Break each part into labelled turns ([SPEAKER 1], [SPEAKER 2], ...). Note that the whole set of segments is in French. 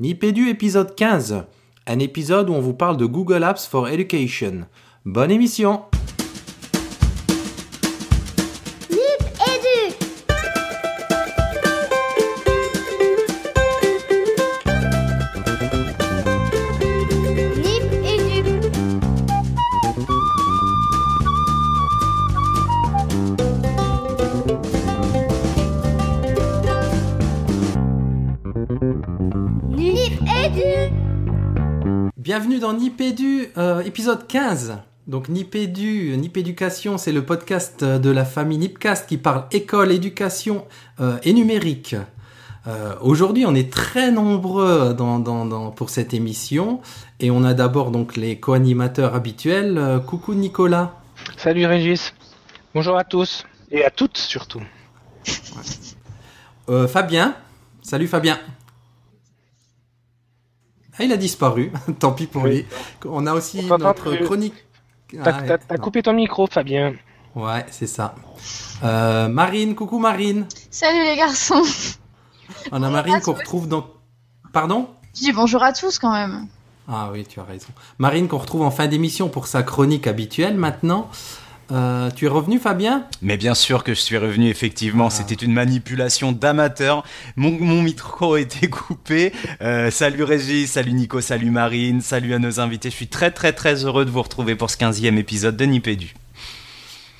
[SPEAKER 1] Nipédu épisode 15, un épisode où on vous parle de Google Apps for Education. Bonne émission Nipédu, euh, épisode 15. Donc Nipédu, Nipéducation, c'est le podcast de la famille Nipcast qui parle école, éducation euh, et numérique. Euh, Aujourd'hui, on est très nombreux dans, dans- dans- pour cette émission et on a d'abord donc les co-animateurs habituels. Coucou Nicolas.
[SPEAKER 2] Salut Régis. Bonjour à tous. Et à toutes surtout.
[SPEAKER 1] Fabien. Salut Fabien. Ah, il a disparu. Tant pis pour
[SPEAKER 2] Oui.
[SPEAKER 1] lui. On a aussi
[SPEAKER 2] On
[SPEAKER 1] notre
[SPEAKER 2] plus.
[SPEAKER 1] chronique.
[SPEAKER 2] T'as
[SPEAKER 1] Ah,
[SPEAKER 2] coupé ton micro, Fabien.
[SPEAKER 1] Ouais, c'est ça. Euh, Marine, coucou Marine.
[SPEAKER 3] Salut les garçons.
[SPEAKER 1] On a Marine qu'on retrouve dans. Pardon
[SPEAKER 3] Je dis bonjour à tous quand même.
[SPEAKER 1] Ah oui, tu as raison. Marine qu'on retrouve en fin d'émission pour sa chronique habituelle maintenant. Euh, tu es revenu Fabien?
[SPEAKER 4] Mais bien sûr que je suis revenu, effectivement. C'était une manipulation d'amateur. Mon, mon micro était coupé. Euh, salut Régis, salut Nico, salut Marine, salut à nos invités. Je suis très très très heureux de vous retrouver pour ce 15e épisode de Nipédu.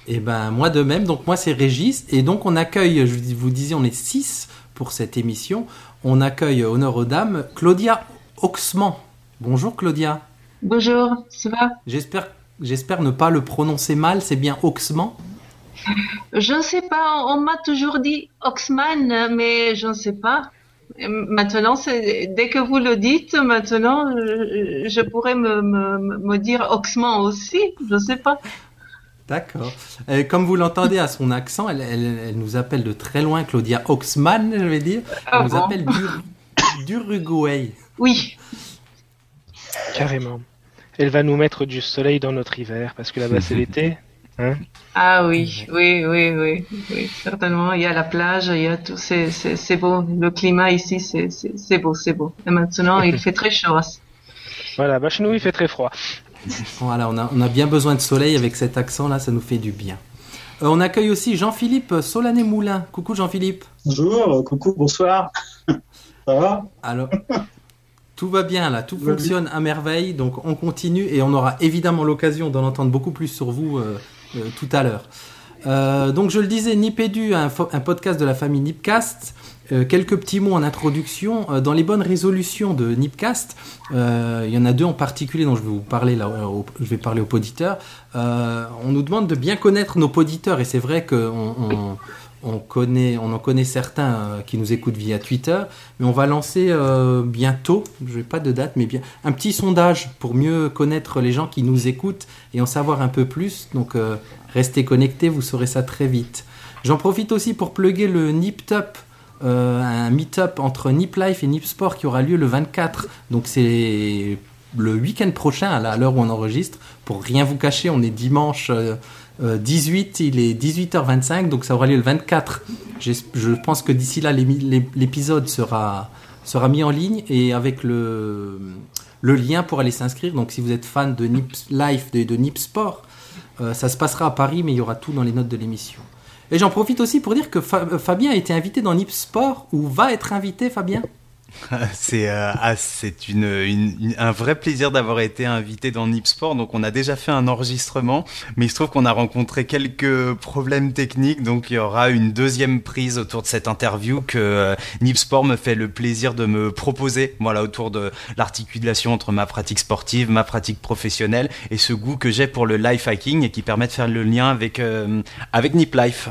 [SPEAKER 1] Eh ben moi de même. Donc moi c'est Régis et donc on accueille. Je vous disais on est 6 pour cette émission. On accueille honneur aux dames Claudia Oxman. Bonjour Claudia.
[SPEAKER 5] Bonjour, ça va?
[SPEAKER 1] J'espère j'espère ne pas le prononcer mal. C'est bien Oxman.
[SPEAKER 5] Je ne sais pas, on m'a toujours dit Oxman, mais je ne sais pas. Maintenant, dès que vous le dites, maintenant, je, je pourrais me, me, me dire Oxman aussi, je ne sais pas.
[SPEAKER 1] D'accord. Euh, comme vous l'entendez à son accent, elle, elle- elle nous appelle de très loin, Claudia Oxman, je vais dire. Elle
[SPEAKER 5] Ah
[SPEAKER 1] nous
[SPEAKER 5] bon
[SPEAKER 1] appelle d'Ur- d'Uruguay.
[SPEAKER 5] Oui,
[SPEAKER 2] Carrément. Elle va nous mettre du soleil dans notre hiver, parce que là-bas c'est l'été.
[SPEAKER 5] ah oui, oui, oui, oui, oui, certainement. Il y a la plage, il y a tout, c'est, c'est, c'est beau. Le climat ici, c'est, c'est, c'est beau, c'est beau. Et maintenant, il fait très chaud.
[SPEAKER 2] Voilà, bah chez nous il fait très froid.
[SPEAKER 1] Voilà, on a, on a bien besoin de soleil avec cet accent-là, ça nous fait du bien. Euh, on accueille aussi Jean-Philippe Solanet-Moulin. Coucou Jean-Philippe.
[SPEAKER 6] Bonjour, coucou, bonsoir. Ça va?
[SPEAKER 1] Alors, tout va bien là, tout fonctionne à merveille, donc on continue et on aura évidemment l'occasion d'en entendre beaucoup plus sur vous euh, euh, tout à l'heure. Euh, donc je le disais, Nipédu, un, un podcast de la famille Nipcast. Quelques petits mots en introduction. Dans les bonnes résolutions de Nipcast, il y en a deux en particulier dont je vais vous parler là, au- je vais parler aux poditeurs. On nous demande de bien connaître nos poditeurs et c'est vrai qu'on on, on connaît, on en connaît certains euh, qui nous écoutent via Twitter, mais on va lancer euh, bientôt, je n'ai pas de date, mais bien un petit sondage pour mieux connaître les gens qui nous écoutent et en savoir un peu plus. Donc euh, restez connectés, vous saurez ça très vite. J'en profite aussi pour plugger le NipTup, un meet-up entre Nip Life et Nip Sport qui aura lieu le 24. Donc c'est le week-end prochain à l'heure où on enregistre. Pour rien vous cacher, on est dimanche 18, il est 18h25, donc ça aura lieu le 24. J'es- Je pense que d'ici là, l'épisode sera, sera mis en ligne et avec le, le lien pour aller s'inscrire. Donc si vous êtes fan de Nip Life, de, de Nip Sport, euh, ça se passera à Paris, mais il y aura tout dans les notes de l'émission. Et j'en profite aussi pour dire que Fa- euh, Fabien a été invité dans Nip Sport, ou va être invité, Fabien?
[SPEAKER 4] C'est euh, ah, une, un vrai plaisir d'avoir été invité dans Nipsport. Donc on a déjà fait un enregistrement, mais il se trouve qu'on a rencontré quelques problèmes techniques. Donc il y aura une deuxième prise autour de cette interview que euh, Nipsport me fait le plaisir de me proposer. Voilà autour de l'articulation entre ma pratique sportive, ma pratique professionnelle et ce goût que j'ai pour le life hacking et qui permet de faire le lien avec euh, avec Nip Life.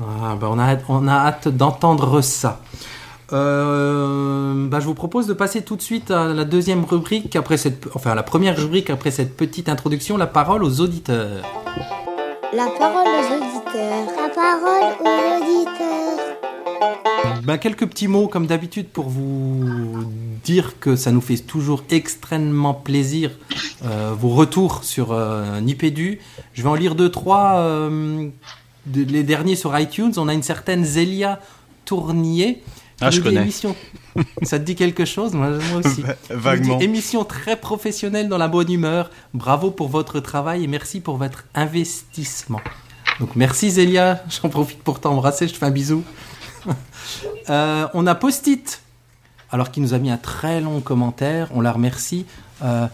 [SPEAKER 1] Ah, bah, on, a, on a hâte d'entendre ça. Euh, bah, je vous propose de passer tout de suite à la deuxième rubrique, après cette, enfin à la première rubrique après cette petite introduction, la parole aux auditeurs.
[SPEAKER 7] La parole aux auditeurs. La parole aux auditeurs.
[SPEAKER 1] Ben, quelques petits mots comme d'habitude pour vous dire que ça nous fait toujours extrêmement plaisir euh, vos retours sur euh, Nipédu. Je vais en lire deux trois. euh, les derniers sur iTunes. On a une certaine Zélia Tournier
[SPEAKER 4] Ah, je connais.
[SPEAKER 1] émission- Ça te dit quelque chose moi, moi aussi.
[SPEAKER 4] Vaguement.
[SPEAKER 1] émission très professionnelle dans la bonne humeur. Bravo pour votre travail et merci pour votre investissement. Donc merci Zélia, j'en profite pour t'embrasser, je te fais un bisou. Euh, on a Post-it, alors qui nous a mis un très long commentaire, on la remercie. Euh,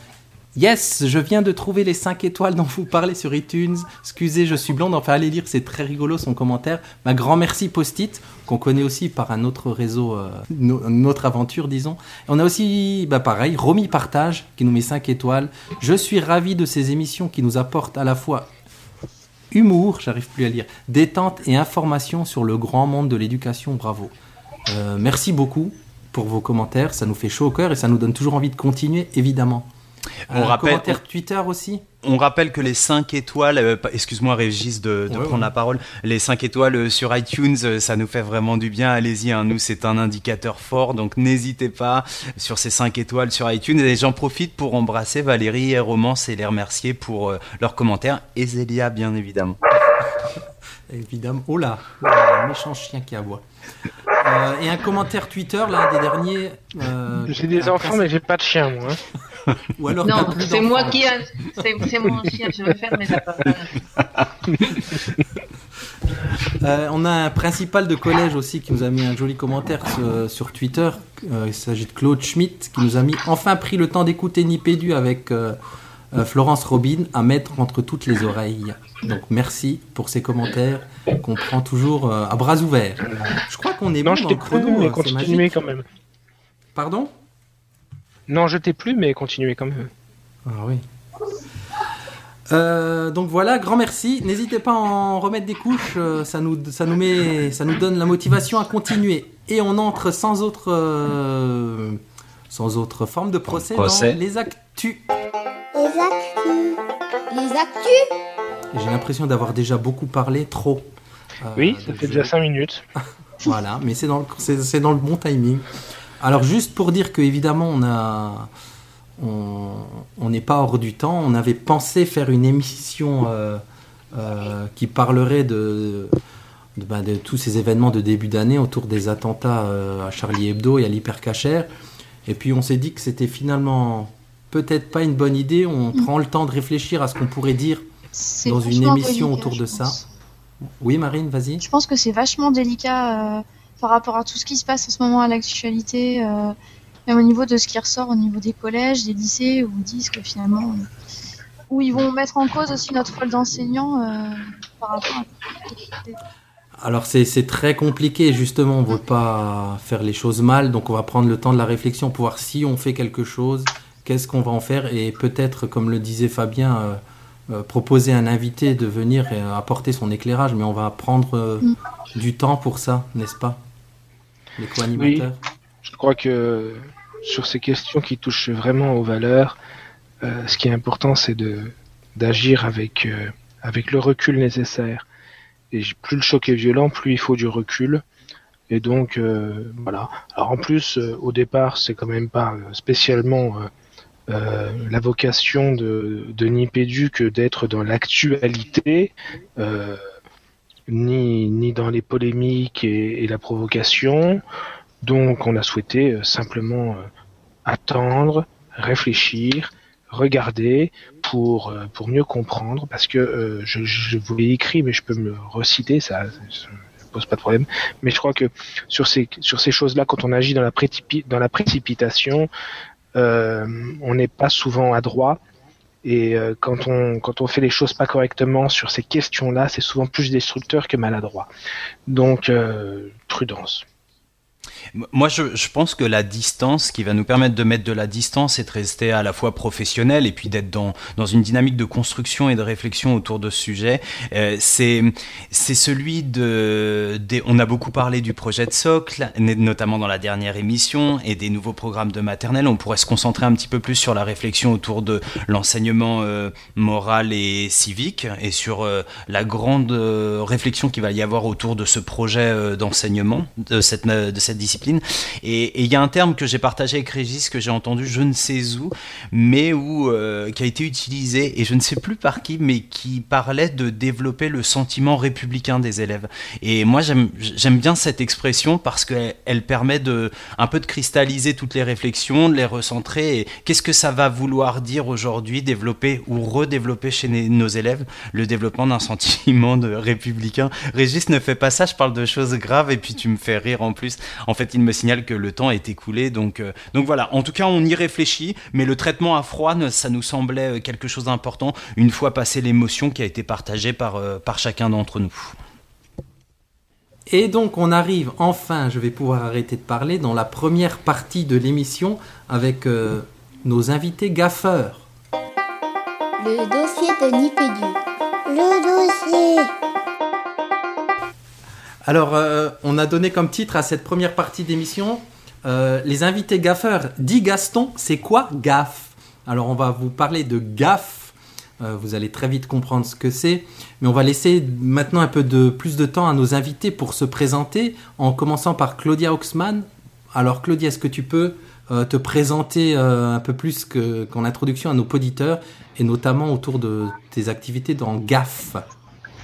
[SPEAKER 1] yes, je viens de trouver les 5 étoiles dont vous parlez sur iTunes. Excusez, je suis blonde, enfin allez lire, c'est très rigolo son commentaire. Ma grand merci Post-it, qu'on connaît aussi par un autre réseau, euh, no- une autre aventure disons. On a aussi, bah pareil, Romy Partage, qui nous met 5 étoiles. Je suis ravi de ces émissions qui nous apportent à la fois humour, j'arrive plus à lire, détente et information sur le grand monde de l'éducation, bravo. Euh, merci beaucoup pour vos commentaires, ça nous fait chaud au cœur et ça nous donne toujours envie de continuer, évidemment.
[SPEAKER 4] On rappelle-
[SPEAKER 1] commentaire Twitter aussi?
[SPEAKER 4] On rappelle que les 5 étoiles, euh, excuse-moi Régis de, de
[SPEAKER 1] Ouais,
[SPEAKER 4] prendre
[SPEAKER 1] ouais.
[SPEAKER 4] la parole, les 5 étoiles euh, sur iTunes, euh, ça nous fait vraiment du bien, allez-y, hein, nous c'est un indicateur fort, donc n'hésitez pas sur ces 5 étoiles sur iTunes, et j'en profite pour embrasser Valérie et Romance et les remercier pour euh, leurs commentaires, et Zélia bien évidemment.
[SPEAKER 1] Évidemment. Oh là, oh là, méchant chien qui aboie. Euh, et un commentaire Twitter, l'un des derniers. euh,
[SPEAKER 2] J'ai des enfants, mais j'ai pas de chien, moi. hein.
[SPEAKER 1] Ou alors
[SPEAKER 5] Non,
[SPEAKER 1] plus
[SPEAKER 5] c'est moi qui a... C'est c'est mon chien, je vais faire mes appareils.
[SPEAKER 1] Euh, on a un principal de collège aussi qui nous a mis un joli commentaire sur, sur Twitter. Euh, il s'agit de Claude Schmitt qui nous a mis enfin pris le temps d'écouter Nipédu avec Florence Robin à mettre entre toutes les oreilles. Donc merci pour ces commentaires qu'on prend toujours euh, à bras ouverts. Je crois qu'on est
[SPEAKER 2] Non,
[SPEAKER 1] bon
[SPEAKER 2] je
[SPEAKER 1] dans chrono,
[SPEAKER 2] mais
[SPEAKER 1] euh, c'est
[SPEAKER 2] continuez quand même.
[SPEAKER 1] Pardon?
[SPEAKER 2] Non, je t'ai plus, mais continuez quand même.
[SPEAKER 1] Ah oui. Euh, donc voilà, grand merci. N'hésitez pas à en remettre des couches, euh, ça, nous, ça, nous met, ça nous donne la motivation à continuer. Et on entre sans autre, euh, sans autre forme de procès,
[SPEAKER 4] Procès.
[SPEAKER 1] dans les actus.
[SPEAKER 7] Les actus. Les actus
[SPEAKER 1] J'ai l'impression d'avoir déjà beaucoup parlé, trop. Euh,
[SPEAKER 2] Oui, ça fait
[SPEAKER 1] je-
[SPEAKER 2] déjà 5 minutes.
[SPEAKER 1] Voilà, mais c'est dans, le- dans le bon timing. Alors juste pour dire que évidemment on a on on n'est pas hors du temps. On avait pensé faire une émission euh, euh, qui parlerait de de, ben, de tous ces événements de début d'année autour des attentats euh, à Charlie Hebdo et à l'hypercacher. Et puis on s'est dit que c'était finalement peut-être pas une bonne idée. On prend le temps de réfléchir à ce qu'on pourrait dire. Dans une émission
[SPEAKER 3] délicat,
[SPEAKER 1] autour de ça. Oui, Marine, vas-y.
[SPEAKER 3] Je pense que c'est vachement délicat euh, par rapport à tout ce qui se passe en ce moment à l'actualité, euh, même au niveau de ce qui ressort au niveau des collèges, des lycées, où ils disent que finalement, euh, où ils vont mettre en cause aussi notre rôle d'enseignant euh, par rapport à
[SPEAKER 1] Alors c'est c'est très compliqué justement, on veut pas faire les choses mal, donc on va prendre le temps de la réflexion pour voir si on fait quelque chose, qu'est-ce qu'on va en faire et peut-être, comme le disait Fabien, euh, euh, proposer à un invité de venir et apporter son éclairage, mais on va prendre euh,
[SPEAKER 3] Mm.
[SPEAKER 1] du temps pour ça, n'est-ce pas Les co-animateurs?
[SPEAKER 2] Je crois que sur ces questions qui touchent vraiment aux valeurs, euh, ce qui est important, c'est de d'agir avec euh, avec le recul nécessaire. Et plus le choc est violent, plus il faut du recul. Et donc euh, voilà. Alors en plus, euh, au départ, c'est quand même pas euh, spécialement la vocation de, de Nipédu que d'être dans l'actualité, ni, dans les polémiques et, la provocation. Donc on a souhaité simplement attendre, réfléchir, regarder pour, euh, pour mieux comprendre, parce que euh, je, je vous l'ai écrit, mais je peux me reciter, ça ne pose pas de problème. Mais je crois que sur ces, sur ces choses-là, quand on agit dans la, dans la précipitation, euh, on n'est pas souvent adroit. Et quand, on, quand on fait les choses pas correctement sur ces questions-là, c'est souvent plus destructeur que maladroit. Donc, prudence.
[SPEAKER 4] Moi, je, pense que la distance, qui va nous permettre de mettre de la distance et de rester à la fois professionnel et puis d'être dans, dans une dynamique de construction et de réflexion autour de ce sujet, euh, c'est celui de, des, on a beaucoup parlé du projet de socle, notamment dans la dernière émission, et des nouveaux programmes de maternelle. On pourrait se concentrer un petit peu plus sur la réflexion autour de l'enseignement euh, moral et civique et sur euh, la grande réflexion qu'il va y avoir autour de ce projet d'enseignement, de cette, de cette discipline Et il y a un terme que j'ai partagé avec Régis, que j'ai entendu je ne sais où, mais où, euh, qui a été utilisé, et je ne sais plus par qui, mais qui parlait de développer le sentiment républicain des élèves. Et moi, j'aime bien cette expression parce qu'elle elle permet de, un peu de cristalliser toutes les réflexions, de les recentrer. Qu'est-ce que ça va vouloir dire aujourd'hui, développer ou redévelopper chez nos élèves le développement d'un sentiment républicain? Régis ne fait pas ça, je parle de choses graves et puis tu me fais rire en plus. En fait, il me signale que le temps est écoulé, donc, euh, donc voilà. En tout cas, on y réfléchit, mais le traitement à froid, ça nous semblait euh, quelque chose d'important une fois passé l'émotion qui a été partagée par, euh, par chacun d'entre nous.
[SPEAKER 1] Et donc on arrive enfin, je vais pouvoir arrêter de parler, dans la première partie de l'émission avec nos invités gaffeurs.
[SPEAKER 7] Le dossier de Nipédu. Le dossier.
[SPEAKER 1] Alors, euh, on a donné comme titre à cette première partie d'émission euh, les invités gaffeurs. Dit Gaston, c'est quoi gaffe? Alors, on va vous parler de gaffe. Euh, vous allez très vite comprendre ce que c'est. Mais on va laisser maintenant un peu de plus de temps à nos invités pour se présenter, en commençant par Claudia Oxman. Alors, Claudia, est-ce que tu peux te présenter un peu plus qu'en introduction à nos auditeurs et notamment autour de tes activités dans GAF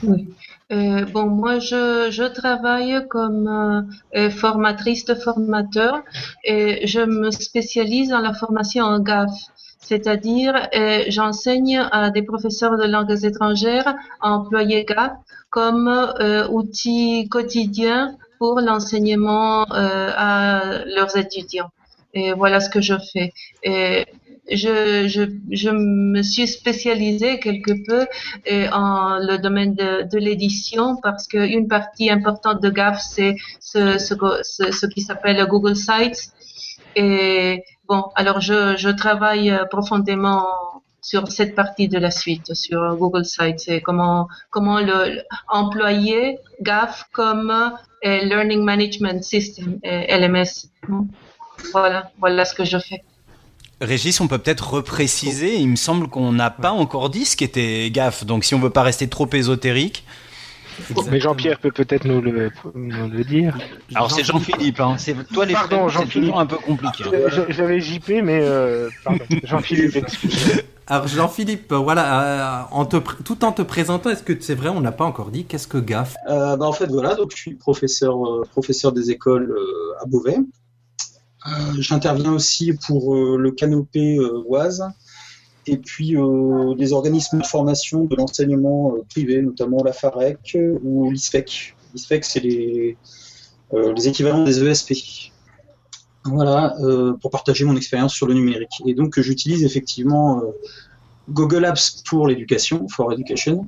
[SPEAKER 5] Oui. Euh, bon, moi, je, travaille comme euh, euh, formatrice de formateur et je me spécialise dans la formation en GAF. C'est-à-dire, j'enseigne à des professeurs de langues étrangères à employer GAF comme outil quotidien pour l'enseignement à leurs étudiants. Et voilà ce que je fais. Je, me suis spécialisée quelque peu euh, en le domaine de, l'édition parce qu'une partie importante de GAF, c'est ce, qui s'appelle Google Sites. Et bon, alors je, travaille profondément sur cette partie de la suite, sur Google Sites et comment, comment employer GAF comme euh, Learning Management System, euh, LMS. Voilà, voilà ce que je fais.
[SPEAKER 4] Régis, on peut peut-être repréciser. Il me semble qu'on n'a pas encore dit ce qu'était GAF. Donc, si on veut pas rester trop ésotérique.
[SPEAKER 2] Mais Jean-Pierre peut peut-être nous le, dire.
[SPEAKER 4] Alors c'est Jean-Philippe, hein. c'est toi les pardon, c'est toujours un peu compliqué.
[SPEAKER 2] J'avais JP, mais euh, Jean-Philippe, excusez.
[SPEAKER 1] Alors Jean-Philippe, voilà, euh, tout en te présentant, est-ce que c'est vrai, on n'a pas encore dit, qu'est-ce que GAF
[SPEAKER 6] euh, bah, En fait, voilà, donc je suis professeur, professeur des écoles à Beauvais. Euh, j'interviens aussi pour euh, le canopé euh, Oise et puis des organismes de formation de l'enseignement privé, notamment la FAREC ou l'ISFEC. L'ISFEC, c'est les, équivalents des ESP. Voilà, pour partager mon expérience sur le numérique. Et donc, j'utilise effectivement Google Apps pour l'éducation, for education,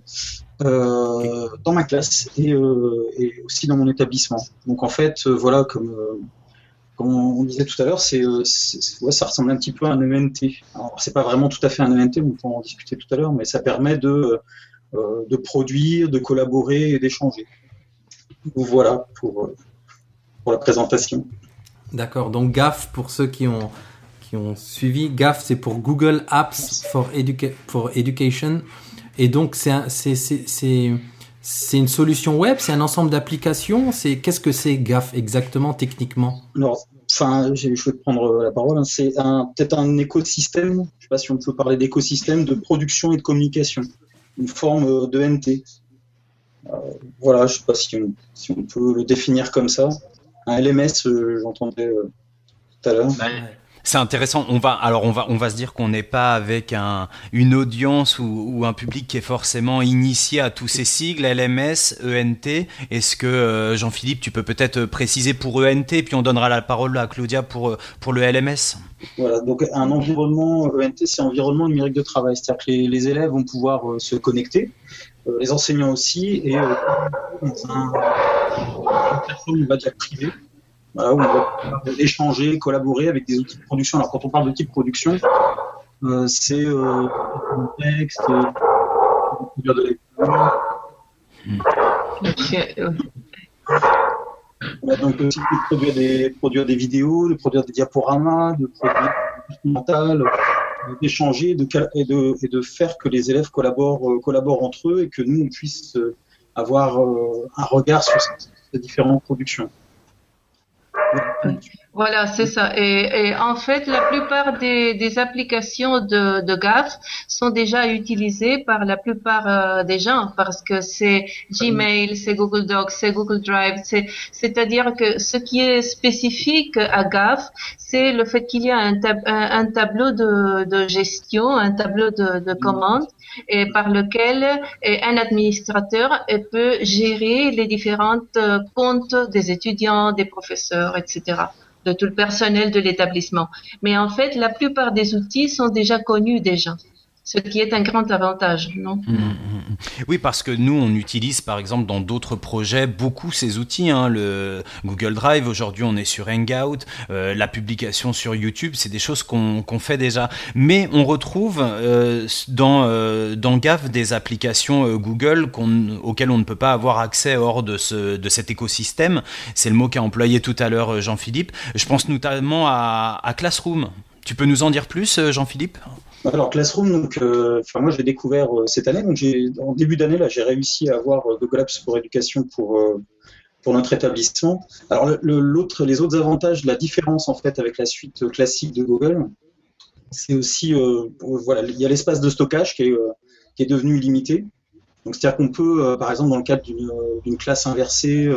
[SPEAKER 6] dans ma classe et, aussi dans mon établissement. Donc, en fait, voilà, comme comme on disait tout à l'heure, c'est, euh, ça ressemble un petit peu à un ENT. Alors, c'est pas vraiment tout à fait un ENT, on peut en discuter tout à l'heure, mais ça permet de, euh, de produire, de collaborer et d'échanger. Voilà pour, euh, la présentation.
[SPEAKER 1] D'accord, donc GAF, pour ceux qui ont, qui ont suivi, GAF, c'est pour Google Apps for, for Education. Et donc, c'est, c'est, une solution web, c'est un ensemble d'applications. C'est qu'est-ce que c'est GAF exactement techniquement?
[SPEAKER 6] Alors, enfin, je vais prendre la parole. Hein. C'est peut-être un écosystème. Je ne sais pas si on peut parler d'écosystème de production et de communication, une forme euh, de NT. Euh, voilà, je ne sais pas si on, peut le définir comme ça. Un LMS, euh, j'entendais tout à l'heure.
[SPEAKER 4] C'est intéressant. On va alors on va on va se dire qu'on n'est pas avec un une audience ou, un public qui est forcément initié à tous ces sigles LMS, ENT. Est-ce que euh, Jean-Philippe, tu peux peut-être préciser pour ENT, puis on donnera la parole à Claudia pour euh, pour le LMS.
[SPEAKER 6] Voilà. Donc un environnement ENT, c'est environnement numérique de travail, c'est-à-dire que les, élèves vont pouvoir euh, se connecter, les enseignants aussi, et un, une plateforme on va dire privée où on va échanger, collaborer avec des outils de production. Alors quand on parle d'outils de production, euh, c'est euh, texte, euh, de donc aussi de produire des, vidéos, de produire des diaporamas, de produire des mental, d'échanger de, et, de, et de faire que les élèves collaborent, euh, collaborent entre eux et que nous, on puisse avoir un regard sur ces différentes productions.
[SPEAKER 5] Okay Voilà, c'est ça. Et, en fait, la plupart des, applications de, de GAF sont déjà utilisées par la plupart euh, des gens parce que c'est Gmail, c'est Google Docs, c'est Google Drive. C'est-à-dire que ce qui est spécifique à GAF, c'est le fait qu'il y a un, un, tableau de, de, gestion, un tableau de, de commandes et par lequel un administrateur peut gérer les différentes euh, comptes des étudiants, des professeurs, etc de tout le personnel de l'établissement. Mais en fait, la plupart des outils sont déjà connus déjà ce qui est un grand avantage, non? Mmh, mmh,
[SPEAKER 4] mmh. Oui, parce que nous, on utilise par exemple dans d'autres projets beaucoup ces outils. Hein, le Google Drive, aujourd'hui, on est sur Hangout, euh, la publication sur YouTube, c'est des choses qu'on fait déjà. Mais on retrouve euh, dans, euh, dans GAF des applications Google auxquelles on ne peut pas avoir accès hors de, ce, de cet écosystème. C'est le mot qu'a employé tout à l'heure Jean-Philippe. Je pense notamment à, à Classroom. Tu peux nous en dire plus, Jean-Philippe?
[SPEAKER 6] Alors Classroom, donc, euh, moi j'ai découvert euh, cette année, donc en début d'année là j'ai réussi à avoir euh, Google Apps pour éducation pour pour notre établissement. Alors les autres avantages, la différence en fait avec la suite classique de Google, c'est aussi voilà il y a l'espace de stockage qui est qui est devenu illimité. Donc c'est-à-dire qu'on peut par exemple dans le cadre d'une classe inversée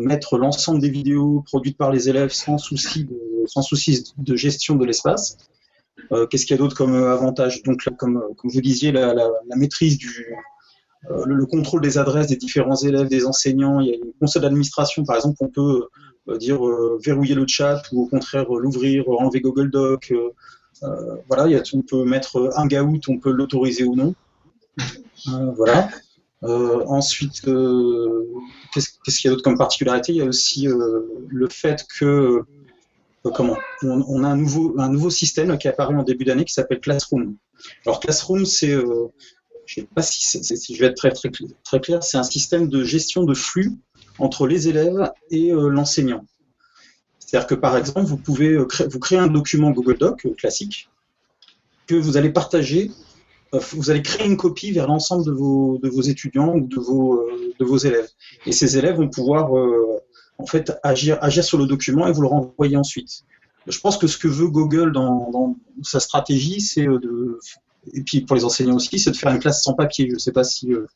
[SPEAKER 6] mettre l'ensemble des vidéos produites par les élèves sans souci sans souci de gestion de l'espace. Euh, qu'est-ce qu'il y a d'autre comme euh, avantage? Donc, comme, comme vous disiez, la, maîtrise du, euh, le, contrôle des adresses des différents élèves, des enseignants. Il y a une console d'administration, par exemple, on peut dire verrouiller le chat ou au contraire l'ouvrir, enlever Google Doc. voilà, il y a, on peut mettre un Hangout, on peut l'autoriser ou non. voilà. ensuite, qu'est-ce qu'il y a d'autre comme particularité? Il y a aussi le fait que euh, comment on, a un nouveau, un nouveau système qui est apparu en début d'année qui s'appelle Classroom. Alors Classroom, c'est, euh, je ne sais pas si, je vais être très, très, très clair, c'est un système de gestion de flux entre les élèves et euh, l'enseignant. C'est-à-dire que par exemple, vous pouvez vous créer un document Google Doc classique que vous allez partager, vous allez créer une copie vers l'ensemble de vos, de vos étudiants ou de vos, de vos élèves. Et ces élèves vont pouvoir en fait, agir, sur le document et vous le renvoyez ensuite. Je pense que ce que veut Google dans, sa stratégie, c'est euh, de, et puis pour les enseignants aussi, c'est de faire une classe sans papier. Je ne sais pas si, euh,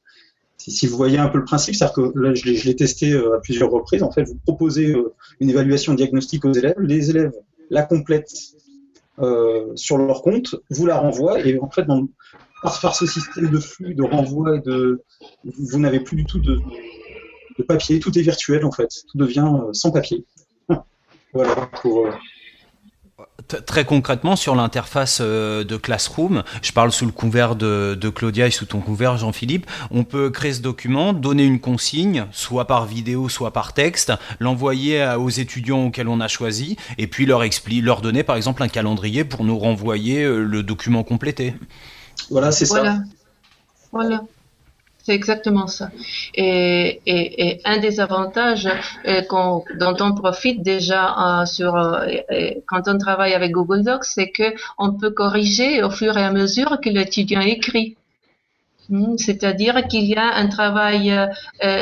[SPEAKER 6] si, vous voyez un peu le principe, c'est-à-dire que là, je l'ai testé euh, à plusieurs reprises. En fait, vous proposez une évaluation diagnostique aux élèves, les élèves la complètent sur leur compte, vous la renvoient, et en fait, par, ce système de flux, de renvoi, vous n'avez plus du tout de, de papier, tout est virtuel en fait, tout devient euh, sans papier. voilà pour. Euh,
[SPEAKER 4] très concrètement, sur l'interface euh, de Classroom, je parle sous le couvert de, Claudia et sous ton couvert Jean-Philippe, on peut créer ce document, donner une consigne, soit par vidéo, soit par texte, l'envoyer aux étudiants auxquels on a choisi, et puis leur, expliquer, leur donner par exemple un calendrier pour nous renvoyer le document complété.
[SPEAKER 6] Voilà, c'est
[SPEAKER 5] ça. Voilà. C'est exactement ça. Et, un des avantages euh, dont on profite déjà euh, euh, quand on travaille avec Google Docs, c'est que on peut corriger au fur et à mesure que l'étudiant écrit. Hmm, c'est-à-dire qu'il y a un travail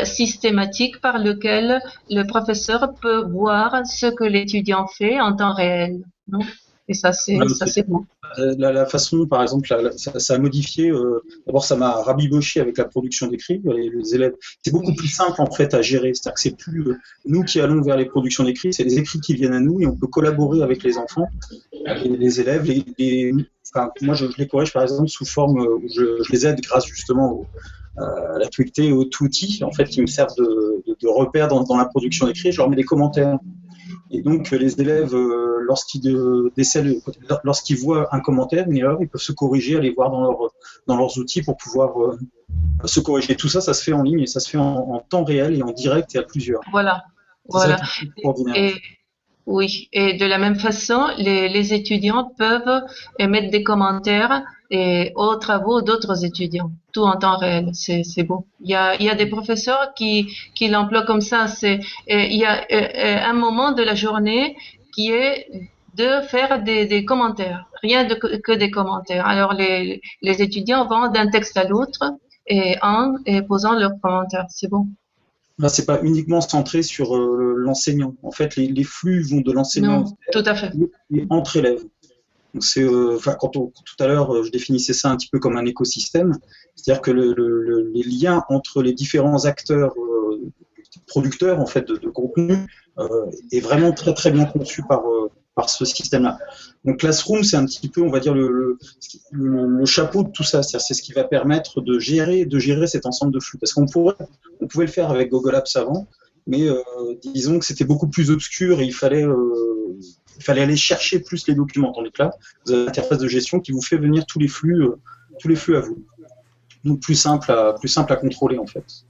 [SPEAKER 5] systématique par lequel le professeur peut voir ce que l'étudiant fait en temps réel. Et ça, c'est bon.
[SPEAKER 6] Euh, la, façon, par exemple, ça, a modifié. Euh, d'abord, ça m'a rabiboché avec la production d'écrits. Les, élèves, c'est beaucoup plus simple en fait à gérer. C'est-à-dire que c'est plus euh, nous qui allons vers les productions d'écrits, c'est les écrits qui viennent à nous et on peut collaborer avec les enfants, les, élèves. Les, moi, je, les corrige par exemple sous forme où je, les aide grâce justement à la tweeté et aux outils en fait qui me servent de, de, repères dans, dans la production d'écrits. Je leur mets des commentaires et donc, les élèves, euh, lorsqu'ils décèlent, lorsqu'ils voient un commentaire, ils peuvent se corriger, aller voir dans, leur, dans leurs outils pour pouvoir euh, se corriger. Tout ça, ça se fait en ligne et ça se fait en, temps réel et en direct et à plusieurs.
[SPEAKER 5] Voilà. Voilà. Et, oui, et de la même façon, les, les étudiants peuvent émettre des commentaires et aux travaux d'autres étudiants, tout en temps réel. C'est, c'est beau. Il y a, il y a des professeurs qui, qui l'emploient comme ça. C'est, il y a euh, euh, un moment de la journée qui est de faire des, des commentaires, rien de, que des commentaires. Alors les, les étudiants vont d'un texte à l'autre et en et posant leurs commentaires. C'est bon.
[SPEAKER 6] Là, c'est pas uniquement centré sur euh, l'enseignant. En fait, les, les, flux vont de l'enseignant
[SPEAKER 5] tout à fait.
[SPEAKER 6] entre élèves. Donc c'est, euh, enfin, quand tout à l'heure, euh, je définissais ça un petit peu comme un écosystème, c'est-à-dire que le, le, les liens entre les différents acteurs producteurs en fait de, de contenu est vraiment très très bien conçu par par ce système-là. Donc Classroom, c'est un petit peu, on va dire, le, le, chapeau de tout ça. C'est ce qui va permettre de gérer, de gérer cet ensemble de flux. Parce qu'on pourrait, on pouvait le faire avec Google Apps avant, mais euh, disons que c'était beaucoup plus obscur et il fallait, euh, il fallait aller chercher plus les documents. Tandis que là, vous avez l'interface de gestion qui vous fait venir tous les flux, euh, tous les flux à vous. Donc plus simple à, plus simple à contrôler en fait.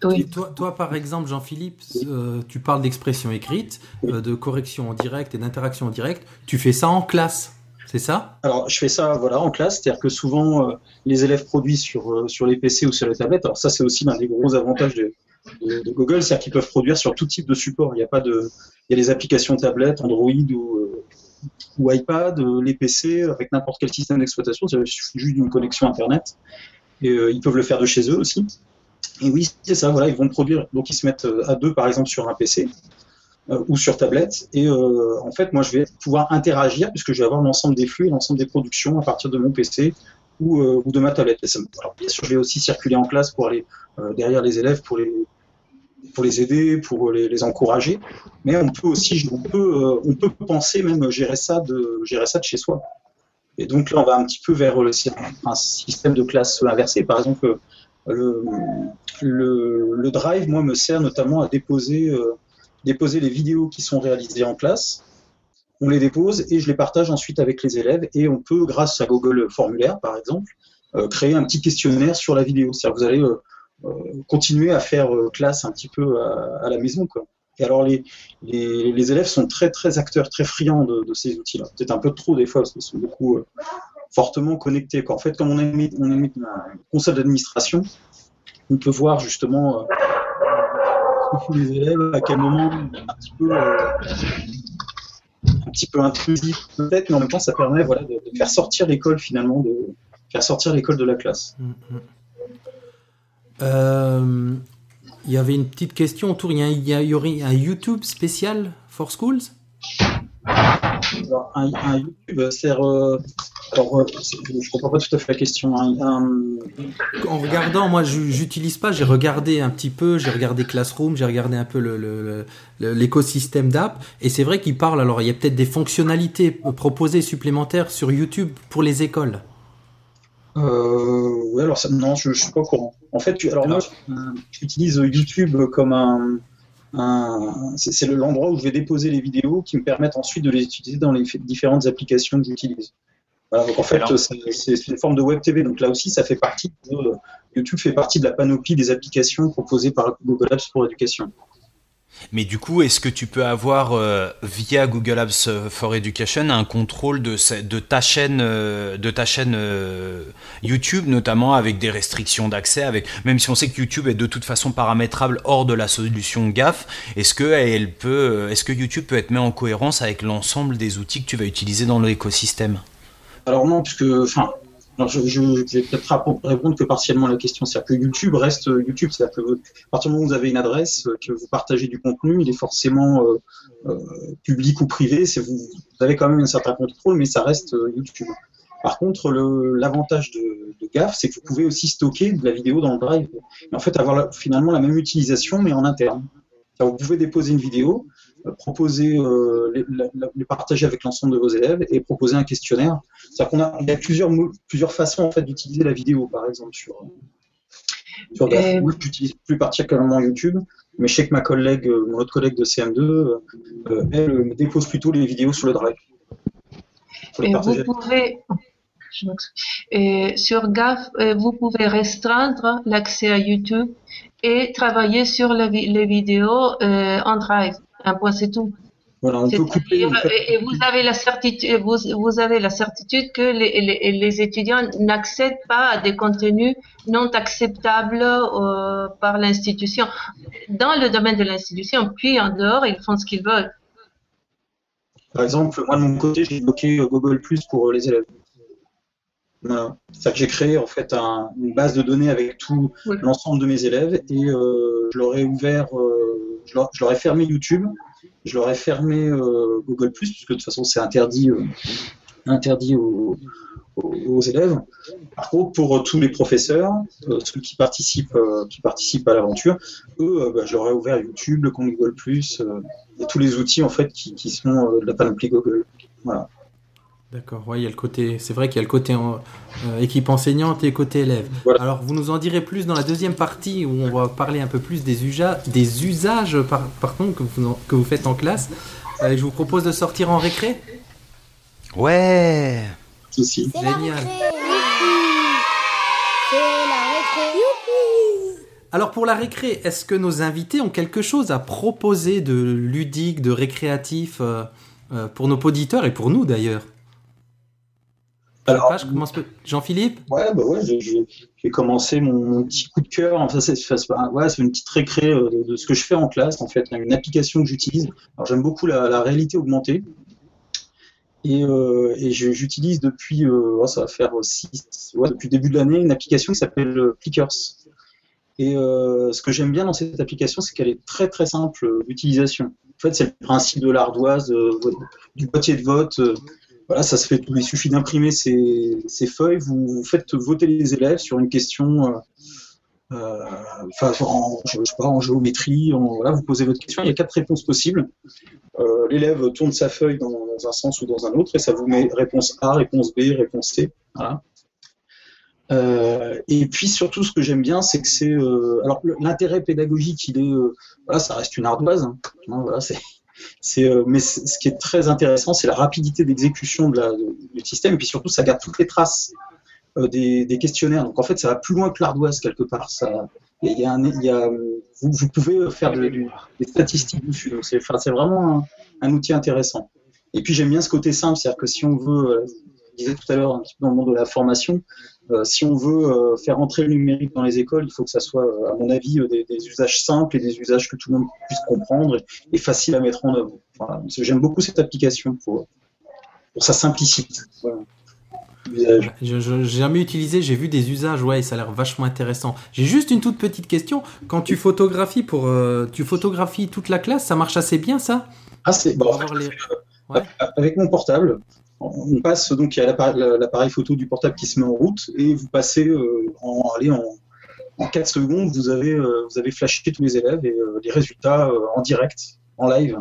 [SPEAKER 1] Toi, toi, par exemple, Jean-Philippe, euh, tu parles d'expression écrite, euh, de correction en direct et d'interaction en direct. Tu fais ça en classe, c'est ça?
[SPEAKER 6] Alors, je fais ça voilà, en classe, c'est-à-dire que souvent, euh, les élèves produisent sur, sur les PC ou sur les tablettes. Alors, ça, c'est aussi l'un des gros avantages de, de, Google, c'est-à-dire qu'ils peuvent produire sur tout type de support. Il y a pas de, il y a les applications tablettes, Android ou, ou iPad, les PC, avec n'importe quel système d'exploitation. Il suffit juste d'une connexion Internet. Et ils peuvent le faire de chez eux aussi. Et oui, c'est ça, voilà, ils vont produire, donc ils se mettent euh, à deux par exemple sur un PC euh, ou sur tablette, et euh, en fait moi je vais pouvoir interagir puisque je vais avoir l'ensemble des flux et l'ensemble des productions à partir de mon PC ou, ou de ma tablette. Alors, bien sûr, je vais aussi circuler en classe pour aller derrière les élèves pour les, pour les aider, pour les, encourager, mais on peut aussi, on peut, on peut penser même gérer ça de, gérer ça de chez soi. Et donc là, on va un petit peu vers un système de classe inversé. Par exemple, le, le, Drive, moi, me sert notamment à déposer, euh, déposer les vidéos qui sont réalisées en classe. On les dépose et je les partage ensuite avec les élèves. Et on peut, grâce à Google Formulaire, par exemple, euh, créer un petit questionnaire sur la vidéo. C'est-à-dire vous allez euh, continuer à faire classe un petit peu à, la maison. Et alors, les, élèves sont très, très acteurs, très friands de, ces outils-là. Peut-être un peu trop des fois, parce qu'ils sont beaucoup fortement connectés. En fait, comme on a mis, on une console d'administration, on peut voir justement euh, ce que les élèves, à quel moment un euh, un petit peu intrusif peut-être, mais en même temps ça permet voilà, de, faire sortir l'école finalement, de faire sortir l'école de la classe. Mm, mm.
[SPEAKER 1] Euh, il y avait une petite question autour, il y, a, il y aurait un YouTube spécial for schools?
[SPEAKER 6] Alors, un, un YouTube, c'est euh, alors, euh, je comprends pas tout à fait la question. Hein.
[SPEAKER 1] En regardant, moi, j'utilise pas. J'ai regardé un petit peu. J'ai regardé Classroom. J'ai regardé un peu l'écosystème le, le, d'app. Et c'est vrai qu'il parle. Alors, il y a peut-être des fonctionnalités proposées supplémentaires sur YouTube pour les écoles.
[SPEAKER 6] Euh, oui, alors ça, non, je, je suis pas au courant. En fait, alors, alors moi, j'utilise YouTube comme un c'est l'endroit où je vais déposer les vidéos qui me permettent ensuite de les utiliser dans les différentes applications que j'utilise. Voilà, donc en fait, c'est une forme de web TV. Donc là aussi, ça fait partie de, YouTube fait partie de la panoplie des applications proposées par Google Apps pour l'éducation.
[SPEAKER 4] Mais du coup, est-ce que tu peux avoir euh, via Google Apps for Education un contrôle de, de ta chaîne, euh, de ta chaîne euh, YouTube, notamment avec des restrictions d'accès, avec même si on sait que YouTube est de toute façon paramétrable hors de la solution GAF, est-ce que elle peut, est-ce que YouTube peut être mis en cohérence avec l'ensemble des outils que tu vas utiliser dans l'écosystème?
[SPEAKER 6] Alors non, puisque enfin je, vais peut-être répondre que partiellement à la question. C'est-à-dire que YouTube reste YouTube. C'est-à-dire que à partir du moment où vous avez une adresse, euh, que vous partagez du contenu, il est forcément euh, euh, public ou privé. C'est vous, avez quand même un certain contrôle, mais ça reste euh, YouTube. Par contre, l'avantage de, GAF, c'est que vous pouvez aussi stocker de la vidéo dans le drive et en fait avoir finalement la même utilisation, mais en interne. Vous pouvez déposer une vidéo, proposer, euh, les, les, partager avec l'ensemble de vos élèves et proposer un questionnaire. C'est-à-dire qu'on a, il y a plusieurs, plusieurs façons en fait d'utiliser la vidéo, par exemple sur. sur et... Moi, j'utilise plus particulièrement YouTube, mais je sais que ma collègue, euh, mon autre collègue de CM2, euh, elle dépose plutôt les vidéos sur le Drive.
[SPEAKER 5] Et vous pouvez, et sur GAF, vous pouvez restreindre l'accès à YouTube et travailler sur les, vidéos euh, en Drive. Un point, c'est tout.
[SPEAKER 6] Voilà, on peut couper,
[SPEAKER 5] Et vous avez la certitude, vous, vous avez la certitude que les, les, les étudiants n'accèdent pas à des contenus non acceptables euh, par l'institution. Dans le domaine de l'institution, puis en dehors, ils font ce qu'ils veulent.
[SPEAKER 6] Par exemple, moi de mon côté, j'ai bloqué Google Plus pour les élèves. Voilà. C'est-à-dire que j'ai créé en fait un- une base de données avec tout
[SPEAKER 5] Oui.
[SPEAKER 6] l'ensemble de mes élèves et euh, je leur ai ouvert, euh, je, leur, ai fermé YouTube, je leur ai fermé euh, Google puisque de toute façon c'est interdit, euh, aux, élèves. Par contre, pour euh, tous les professeurs, ceux qui participent, à l'aventure, eux, euh, bah, ai ouvert YouTube, le compte Google et tous les outils en fait qui, qui sont de la panoplie Google. Voilà.
[SPEAKER 1] D'accord, ouais, il y a le côté, c'est vrai qu'il y a le côté en- euh, équipe enseignante et côté élève.
[SPEAKER 6] Voilà.
[SPEAKER 1] Alors, vous nous en direz plus dans la deuxième partie où on va parler un peu plus des, usa- des usages par, pardon, que, vous, en- que vous faites en classe. Euh, je vous propose de sortir en récré.
[SPEAKER 4] Ouais
[SPEAKER 6] Ceci.
[SPEAKER 7] C'est la
[SPEAKER 1] Génial.
[SPEAKER 7] récré. C'est la récré. Youpi.
[SPEAKER 1] Alors, pour la récré, est-ce que nos invités ont quelque chose à proposer de ludique, de récréatif euh, euh, pour nos auditeurs et pour nous d'ailleurs?
[SPEAKER 6] Alors,
[SPEAKER 1] Page, commence Jean-Philippe?
[SPEAKER 6] Ouais, bah ouais, j'ai- commencé mon, mon petit coup de cœur. Enfin, c'est ouais, une petite récré euh, de, de ce que je fais en classe, en fait, une application que j'utilise. Alors, j'aime beaucoup la, la réalité augmentée. Et, euh, et je- j'utilise depuis, euh, ouais, ça va faire six, ouais, depuis le début de l'année, une application qui s'appelle Clickers. Et euh, ce que j'aime bien dans cette application, c'est qu'elle est très très simple d'utilisation. En fait, c'est le principe de l'ardoise, du boîtier de vote. Voilà, ça se fait. Il suffit d'imprimer ces, ces feuilles. Vous, vous faites voter les élèves sur une question, euh, euh, enfin, en, je sais pas, en géométrie. Voilà, vous posez votre question. Il y a quatre réponses possibles. Euh, L'élève tourne sa feuille dans, dans un sens ou dans un autre et ça vous met réponse A, réponse B, réponse C. Voilà. Euh, et puis surtout, ce que j'aime bien, c'est que c'est euh, alors l'intérêt pédagogique, il est euh, voilà, ça reste une ardoise. Hein. Hein, voilà, c'est euh, mais ce qui est très intéressant, c'est la rapidité d'exécution du système, et puis surtout, ça garde toutes les traces euh, des, questionnaires. Donc en fait, ça va plus loin que l'ardoise quelque part. Ça, vous, pouvez faire de- du- des statistiques dessus. Donc c'est vraiment un, un outil intéressant. Et puis j'aime bien ce côté simple, c'est-à-dire que si on veut, euh, je disais tout à l'heure un petit peu dans le monde de la formation, euh, si on veut euh, faire entrer le numérique dans les écoles, il faut que ça soit, euh, à mon avis, des, des usages simples et des usages que tout le monde puisse comprendre et, et facile à mettre en œuvre. Voilà. J'aime beaucoup cette application pour, pour sa simplicité. Voilà.
[SPEAKER 1] Je j'ai jamais utilisé, j'ai vu des usages, ouais, et ça a l'air vachement intéressant. J'ai juste une toute petite question. Quand tu photographies pour, euh, tu photographies toute la classe, ça marche assez bien, ça?
[SPEAKER 6] Ah, c'est bon, en fait, avec mon portable. On passe donc il y a l'appareil photo du portable qui se met en route et vous passez euh, en, allez, en, en 4 secondes, vous avez, euh, vous avez flashé tous les élèves et euh, les résultats euh, en direct, en live.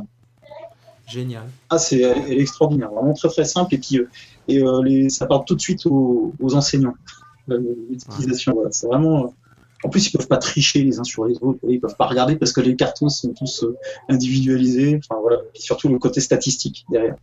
[SPEAKER 1] Génial.
[SPEAKER 6] Ah, c'est elle, elle est extraordinaire, vraiment très très simple et puis euh, et euh, les, ça part tout de suite aux, aux enseignants. L'utilisation, voilà, c'est vraiment. en plus, ils peuvent pas tricher les uns sur les autres. Ils peuvent pas regarder parce que les cartons sont tous individualisés. Enfin voilà, et surtout le côté statistique derrière.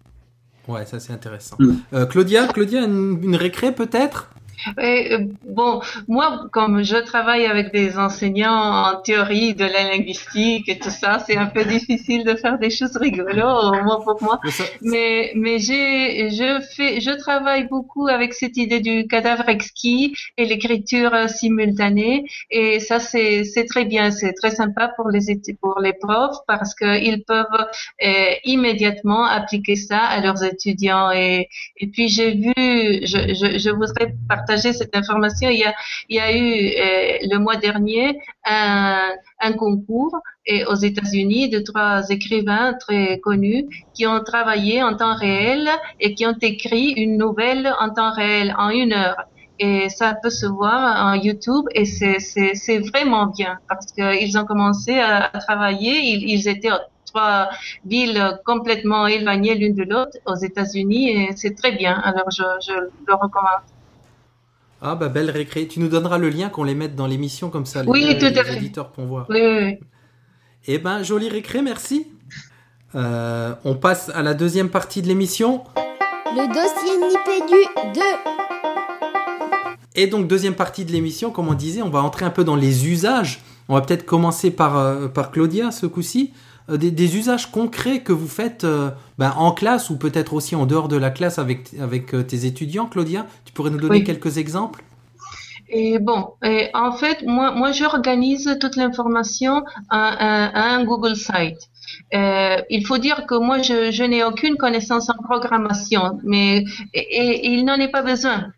[SPEAKER 1] Ouais, ça c'est intéressant.
[SPEAKER 6] Mm.
[SPEAKER 1] Euh, Claudia, Claudia, une, une récré peut-être?
[SPEAKER 5] Et, euh, bon, moi, comme je travaille avec des enseignants en théorie de la linguistique et tout ça, c'est un peu difficile de faire des choses rigolos, au moins pour moi.
[SPEAKER 1] Mais
[SPEAKER 5] Mais, j'ai, je fais, je travaille beaucoup avec cette idée du cadavre exquis et l'écriture euh, simultanée. Et ça, c'est, c'est très bien. C'est très sympa pour les, pour les profs parce qu'ils peuvent euh, immédiatement appliquer ça à leurs étudiants. Et, et puis, j'ai vu, je, je, je voudrais partager cette information. Il y a, eu, euh, le mois dernier, un, concours et aux États-Unis de trois écrivains très connus qui ont travaillé en temps réel et qui ont écrit une nouvelle en temps réel en une heure. Et ça peut se voir en YouTube et c'est, vraiment bien parce qu'ils ont commencé à, travailler. Ils, étaient trois villes complètement éloignées l'une de l'autre aux États-Unis et c'est très bien. Alors je le recommande.
[SPEAKER 1] Ah bah belle récré. Tu nous donneras le lien qu'on les mette dans l'émission comme ça les,
[SPEAKER 5] Oui, tout à
[SPEAKER 1] les
[SPEAKER 5] fait.
[SPEAKER 1] auditeurs pourront voir.
[SPEAKER 5] Oui, oui, oui.
[SPEAKER 1] Eh ben jolie récré, merci. Euh, on passe à la deuxième partie de l'émission.
[SPEAKER 7] Le dossier Nipédu 2.
[SPEAKER 1] Et donc deuxième partie de l'émission, comme on disait, on va entrer un peu dans les usages. On va peut-être commencer par, euh, par Claudia ce coup-ci. Euh, des, des usages concrets que vous faites euh, ben, en classe ou peut-être aussi en dehors de la classe avec, avec euh, tes étudiants, Claudia? Tu pourrais nous donner
[SPEAKER 5] Oui.
[SPEAKER 1] quelques exemples?
[SPEAKER 5] Et bon, et en fait, moi, moi, j'organise toute l'information à, à- à un Google Site. Euh, il faut dire que moi, je, je n'ai aucune connaissance en programmation, mais et, et il n'en est pas besoin.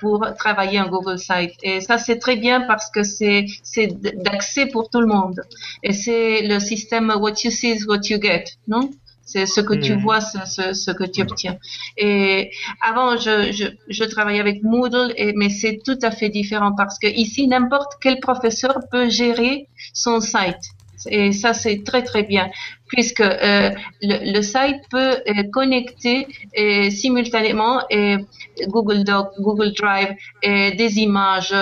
[SPEAKER 5] Pour travailler en Google Site. Et ça, c'est très bien parce que c'est c'est d'accès pour tout le monde. Et c'est le système what you see is what you get, non? C'est ce que tu
[SPEAKER 2] Mhm.
[SPEAKER 5] vois, ce, ce, ce que tu obtiens. Et avant, je, je, je travaillais avec Moodle, et, mais c'est tout à fait différent parce que ici, n'importe quel professeur peut gérer son site. Et ça, c'est très très bien, puisque euh, le, site peut euh, connecter euh, simultanément euh, Google Doc, Google Drive, des images,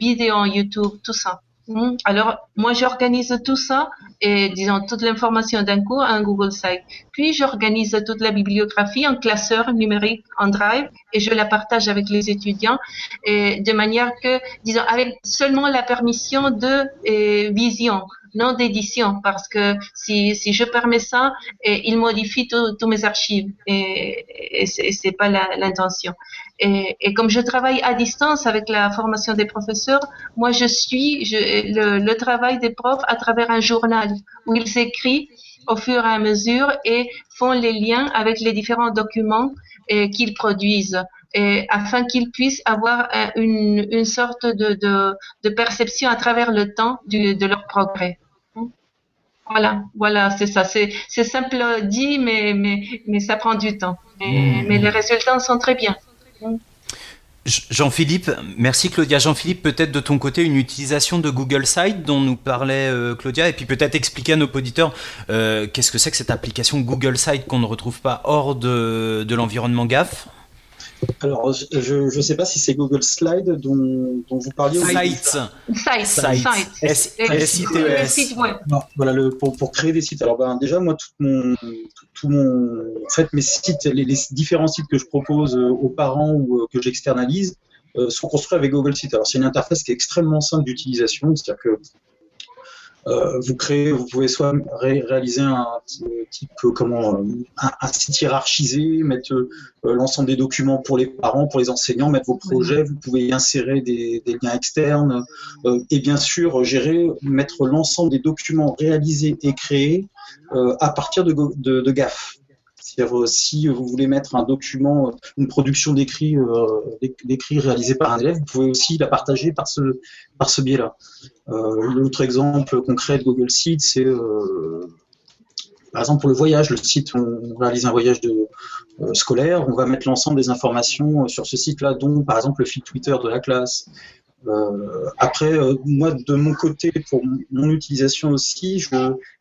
[SPEAKER 5] vidéos YouTube, tout ça. Hmm. Alors, moi, j'organise tout ça et disons toute l'information d'un cours à un Google Site. Puis, j'organise toute la bibliographie en classeur numérique en Drive et je la partage avec les étudiants de manière que, disons, avec seulement la permission de vision, non d'édition, parce que si, si je permets ça, il modifie tous mes archives et, et c'est pas l'intention. Et, comme je travaille à distance avec la formation des professeurs, moi je suis le, le travail des profs à travers un journal où ils écrivent au fur et à mesure et font les liens avec les différents documents qu'ils produisent et afin qu'ils puissent avoir euh, une, une sorte de, de, de perception à travers le temps du, de leur progrès. Voilà, voilà, c'est ça. C'est, c'est simple dit, mais, mais, mais ça prend du temps. Mais, mais les résultats sont très bien.
[SPEAKER 4] J- Jean-Philippe, merci Claudia. Jean-Philippe, peut-être de ton côté une utilisation de Google Site dont nous parlait euh, Claudia, et puis peut-être expliquer à nos auditeurs euh, qu'est-ce que c'est que cette application Google Site qu'on ne retrouve pas hors de, de l'environnement GAF.
[SPEAKER 6] Alors, je ne sais pas si c'est Google Slide dont, dont vous parliez. ou-
[SPEAKER 4] Sites. S-I-T-E-S.
[SPEAKER 5] le site web.
[SPEAKER 6] Non, voilà, le, pour, pour créer des sites. Alors, ben, déjà, moi, tout mon, tout, tout mon, en fait, mes sites, les, les différents sites que je propose euh, aux parents ou euh, que j'externalise euh, sont construits avec Google Sites. Alors, c'est une interface qui est extrêmement simple d'utilisation, c'est-à-dire que vous créez, vous pouvez soit ré- réaliser un type euh, comment euh, un, site hiérarchisé, mettre euh, l'ensemble des documents pour les parents, pour les enseignants, mettre vos projets, vous pouvez y insérer des, liens externes euh, et bien sûr gérer, mettre l'ensemble des documents réalisés et créés euh, à partir de, de GAF. C'est-à-dire euh, si vous voulez mettre un document, euh, une production d'écrit euh, d'éc- d'écrit réalisée par un élève, vous pouvez aussi la partager par ce par ce biais-là. L'autre exemple concret de Google Sheets, c'est par exemple pour le voyage. Le site, on réalise un voyage de, scolaire, on va mettre l'ensemble des informations sur ce site-là, dont par exemple le fil Twitter de la classe. Après, moi de mon côté, pour mon- utilisation aussi,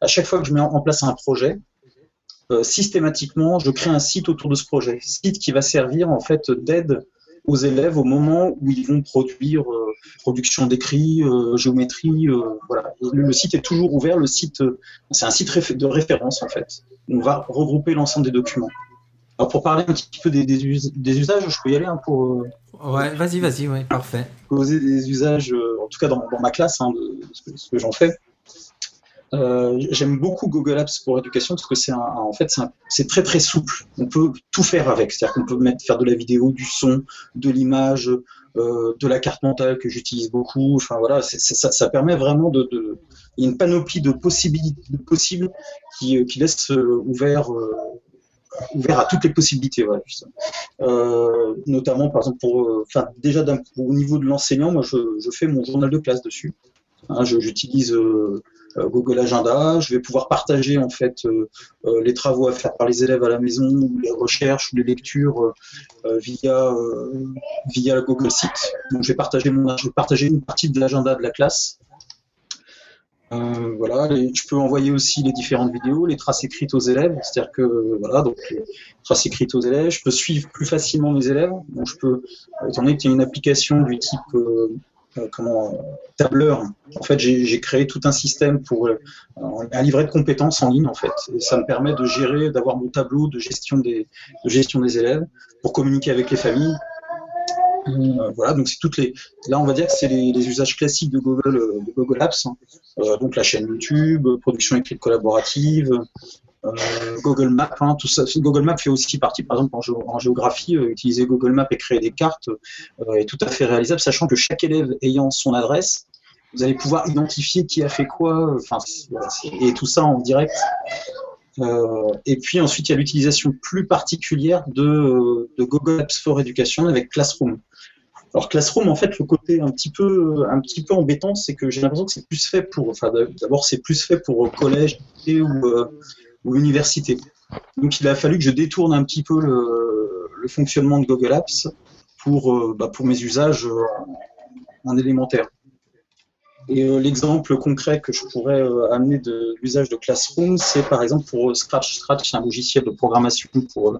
[SPEAKER 6] à chaque fois que je mets en place un projet, euh, systématiquement, je crée un site autour de ce projet, site qui va servir en fait d'aide aux élèves au moment où ils vont produire euh, production d'écrit, euh, géométrie, euh, voilà. Et le, site est toujours ouvert. Le site, euh, c'est un site de référence en fait. On va regrouper l'ensemble des documents. Alors pour parler un petit peu des, des, us- des usages, je peux y aller hein, pour euh,
[SPEAKER 1] Ouais, vas-y, vas-y, ouais, parfait.
[SPEAKER 6] poser des usages, euh, en tout cas dans, dans ma classe, hein, de ce que j'en fais. Euh, J'aime beaucoup Google Apps pour éducation parce que c'est en fait c'est très très souple. On peut tout faire avec, c'est-à-dire qu'on peut mettre faire de la vidéo, du son, de l'image, euh, de la carte mentale que j'utilise beaucoup. Enfin voilà, c'est- c'est- ça, ça permet vraiment de, de il y a une panoplie de possibilités de possibles qui, euh, qui laisse euh, ouvert ouvert à toutes les possibilités. Voilà. Euh, notamment par exemple pour, enfin déjà d'un- au niveau de l'enseignant, moi je, je fais mon journal de classe dessus. Hein, J'utilise euh, Google Agenda. Je vais pouvoir partager en fait euh, euh, les travaux à faire par les élèves à la maison, les recherches, ou les lectures euh, euh, via euh, via Google. Donc je vais partager une partie de l'agenda de la classe. Euh, voilà, je peux envoyer aussi les différentes vidéos, les traces écrites aux élèves, c'est-à-dire que voilà, donc traces écrites aux élèves, je peux suivre plus facilement mes élèves. Je peux, euh, étant donné qu'il y a une application du type euh, euh, comment euh, tableur, en fait j'ai créé tout un système pour euh, un livret de compétences en ligne en fait, ça me permet de gérer, d'avoir mon tableau de gestion des de gestion des élèves pour communiquer avec les familles. Euh, voilà, donc c'est toutes les. Là, on va dire que c'est les, usages classiques de Google, de Google Apps. hein. Donc la chaîne YouTube, production écrite collaborative, Google Maps, hein. Google Maps fait aussi partie, par exemple, en, géo- en géographie, euh, utiliser Google Maps et créer des cartes euh, est tout à fait réalisable, sachant que chaque élève ayant son adresse, vous allez pouvoir identifier qui a fait quoi, euh, enfin, et tout ça en direct. Euh, et puis ensuite, il y a l'utilisation plus particulière de, Google Apps for Education avec Classroom. Alors Classroom, en fait, le côté un petit peu, un petit peu embêtant, c'est que j'ai l'impression que c'est plus fait pour, enfin, d'abord c'est plus fait pour collège ou, euh, ou université. Donc il a fallu que je détourne un petit peu le, fonctionnement de Google Apps pour, euh, bah, pour mes usages euh, en élémentaire. Et euh, l'exemple concret que je pourrais amener de l'usage de Classroom, c'est par exemple pour Scratch. Scratch, c'est un logiciel de programmation pour,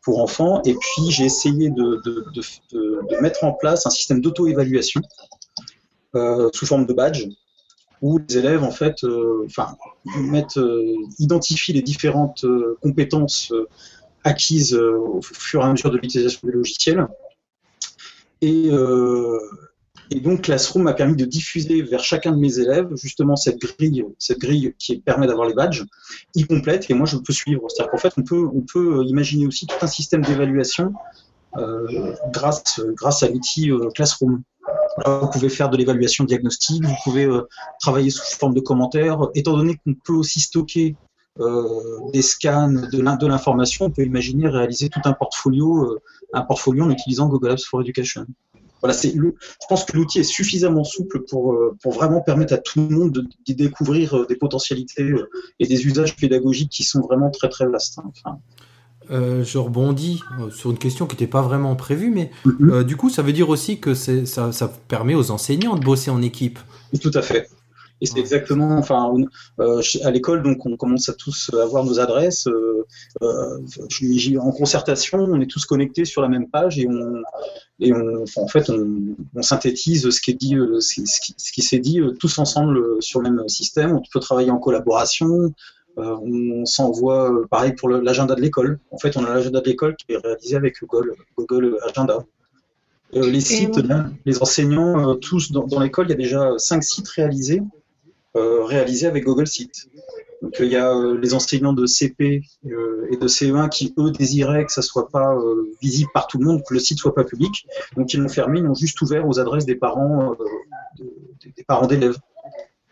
[SPEAKER 6] pour enfants. Et puis, j'ai essayé de, de, de, mettre en place un système d'auto-évaluation sous forme de badge où les élèves, en fait, euh, enfin, euh, identifient les différentes compétences acquises au fur et à mesure de l'utilisation du logiciel. Et, donc, Classroom m'a permis de diffuser vers chacun de mes élèves justement cette grille, cette grille qui permet d'avoir les badges, y complète, et moi je peux suivre. C'est-à-dire qu'en fait, on peut, on peut imaginer aussi tout un système d'évaluation euh, grâce, grâce à l'outil euh, Classroom. Vous pouvez faire de l'évaluation diagnostique, vous pouvez euh, travailler sous forme de commentaires. Étant donné qu'on peut aussi stocker euh, des scans de l'information, on peut imaginer réaliser tout un portfolio, euh, un portfolio en utilisant Google Apps for Education. Voilà, je pense que l'outil est suffisamment souple pour, pour vraiment permettre à tout le monde de, découvrir des potentialités et des usages pédagogiques qui sont vraiment très très vastes. Hein.
[SPEAKER 1] Euh, je rebondis sur une question qui n'était pas vraiment prévue, mais mm -hmm. euh, du coup, ça veut dire aussi que ça, ça permet aux enseignants de bosser en équipe.
[SPEAKER 6] Tout à fait. Et c'est exactement, enfin, euh, à l'école, donc on commence à tous avoir nos adresses. Euh, euh, en concertation, on est tous connectés sur la même page et on, et on, enfin, en fait, on, on, synthétise ce qui est dit, euh, ce qui, ce qui s'est dit euh, tous ensemble euh, sur le même système. On peut travailler en collaboration. On s'envoie, pareil pour l'agenda de l'école. En fait, on a l'agenda de l'école qui est réalisé avec Google, Google Agenda. les sites, les enseignants, tous dans, dans l'école, il y a déjà cinq sites réalisés euh, réalisé avec Google Sites. Donc il y a euh, les enseignants de CP euh, et de CE1 qui eux désiraient que ça soit pas visible par tout le monde, que le site soit pas public. Donc ils l'ont fermé, ils l'ont juste ouvert aux adresses des parents, de, des parents d'élèves.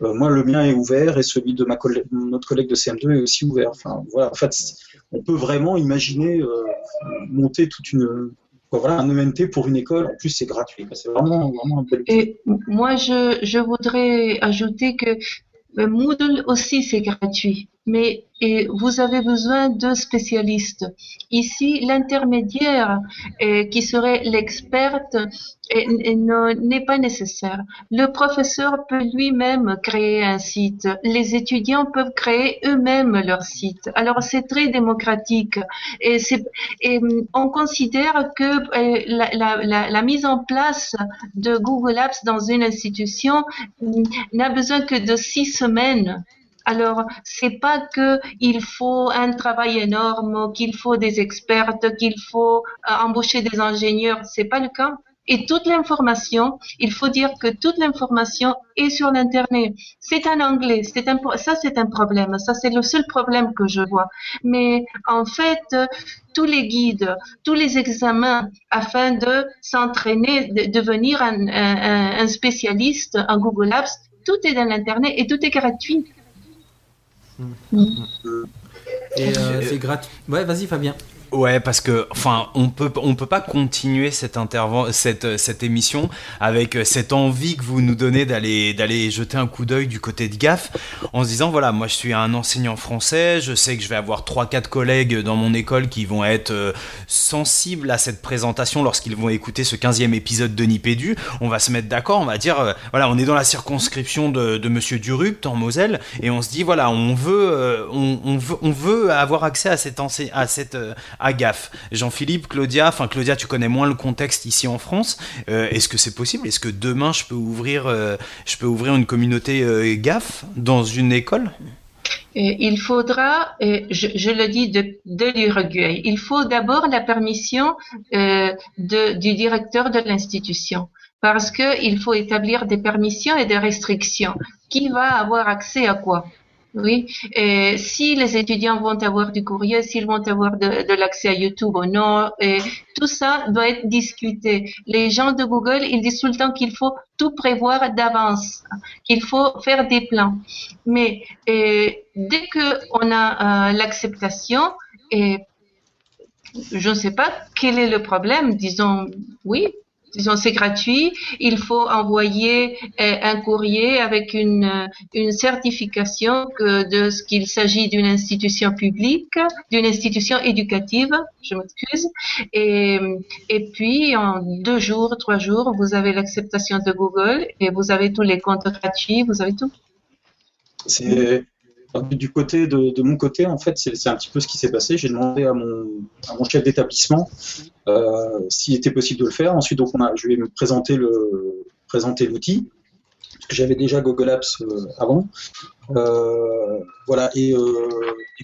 [SPEAKER 6] Moi, le mien est ouvert et celui de ma collègue, notre collègue de CM2 est aussi ouvert. Enfin, voilà, en fait, on peut vraiment imaginer monter toute une, voilà, un ENT pour une école, en plus c'est gratuit. C'est vraiment, vraiment un bel
[SPEAKER 5] Et moi, je, je voudrais ajouter que Moodle aussi c'est gratuit, mais vous avez besoin de spécialistes. Ici, l'intermédiaire qui serait l'experte n'est pas nécessaire. Le professeur peut lui-même créer un site. Les étudiants peuvent créer eux-mêmes leur site. Alors c'est très démocratique et, on considère que la, la, mise en place de Google Apps dans une institution n'a besoin que de six semaines alors, c'est pas que il faut un travail énorme, qu'il faut des experts, qu'il faut euh, embaucher des ingénieurs. C'est pas le cas. Et toute l'information, il faut dire que toute l'information est sur l'internet. C'est en anglais. C'est un, ça, c'est un problème. Ça, c'est le seul problème que je vois. Mais en fait, tous les guides, tous les examens afin de s'entraîner, de devenir un, un, un spécialiste en Google Apps, tout est dans l'internet et tout est gratuit.
[SPEAKER 1] Mmh. Et euh, c'est gratuit. Ouais, vas-y Fabien.
[SPEAKER 4] Ouais, parce que, enfin, on peut, on peut pas continuer cette cette, cette émission avec cette envie que vous nous donnez d'aller, d'aller jeter un coup d'œil du côté de GAF, en se disant, voilà, moi je suis un enseignant français, je sais que je vais avoir 3-4 collègues dans mon école qui vont être euh, sensibles à cette présentation lorsqu'ils vont écouter ce 15e épisode de Nipédu. On va se mettre d'accord, on va dire, euh, voilà, on est dans la circonscription de, de Monsieur Durupt en Moselle, et on se dit, voilà, on veut, euh, on, veut, on veut avoir accès à cette, à cette GAF. Jean-Philippe, Claudia, enfin Claudia, tu connais moins le contexte ici en France. Euh, Est-ce que c'est possible? Est-ce que demain je peux ouvrir, euh, je peux ouvrir une communauté euh, GAF dans une école?
[SPEAKER 5] Il faudra, je, je, le dis de, l'Uruguay, il faut d'abord la permission du directeur de l'institution parce qu'il faut établir des permissions et des restrictions. Qui va avoir accès à quoi? Oui, et si les étudiants vont avoir du courrier, s'ils vont avoir de, l'accès à YouTube ou non, et tout ça doit être discuté. Les gens de Google, ils disent tout le temps qu'il faut tout prévoir d'avance, qu'il faut faire des plans. Mais et, dès que on a euh, l'acceptation, et je ne sais pas quel est le problème, disons oui, disons c'est gratuit, il faut envoyer euh, un courrier avec une, euh, une certification que de ce qu'il s'agit d'une institution publique, d'une institution éducative, je m'excuse, et, et puis en deux jours, trois jours, vous avez l'acceptation de Google et vous avez tous les comptes gratuits, vous avez tout.
[SPEAKER 6] Du côté de, mon côté, en fait, c'est un petit peu ce qui s'est passé. J'ai demandé à mon, chef d'établissement euh, s'il était possible de le faire. Ensuite, donc, je vais me présenter le présenter l'outil j'avais déjà Google Apps euh, avant. Euh, voilà, et,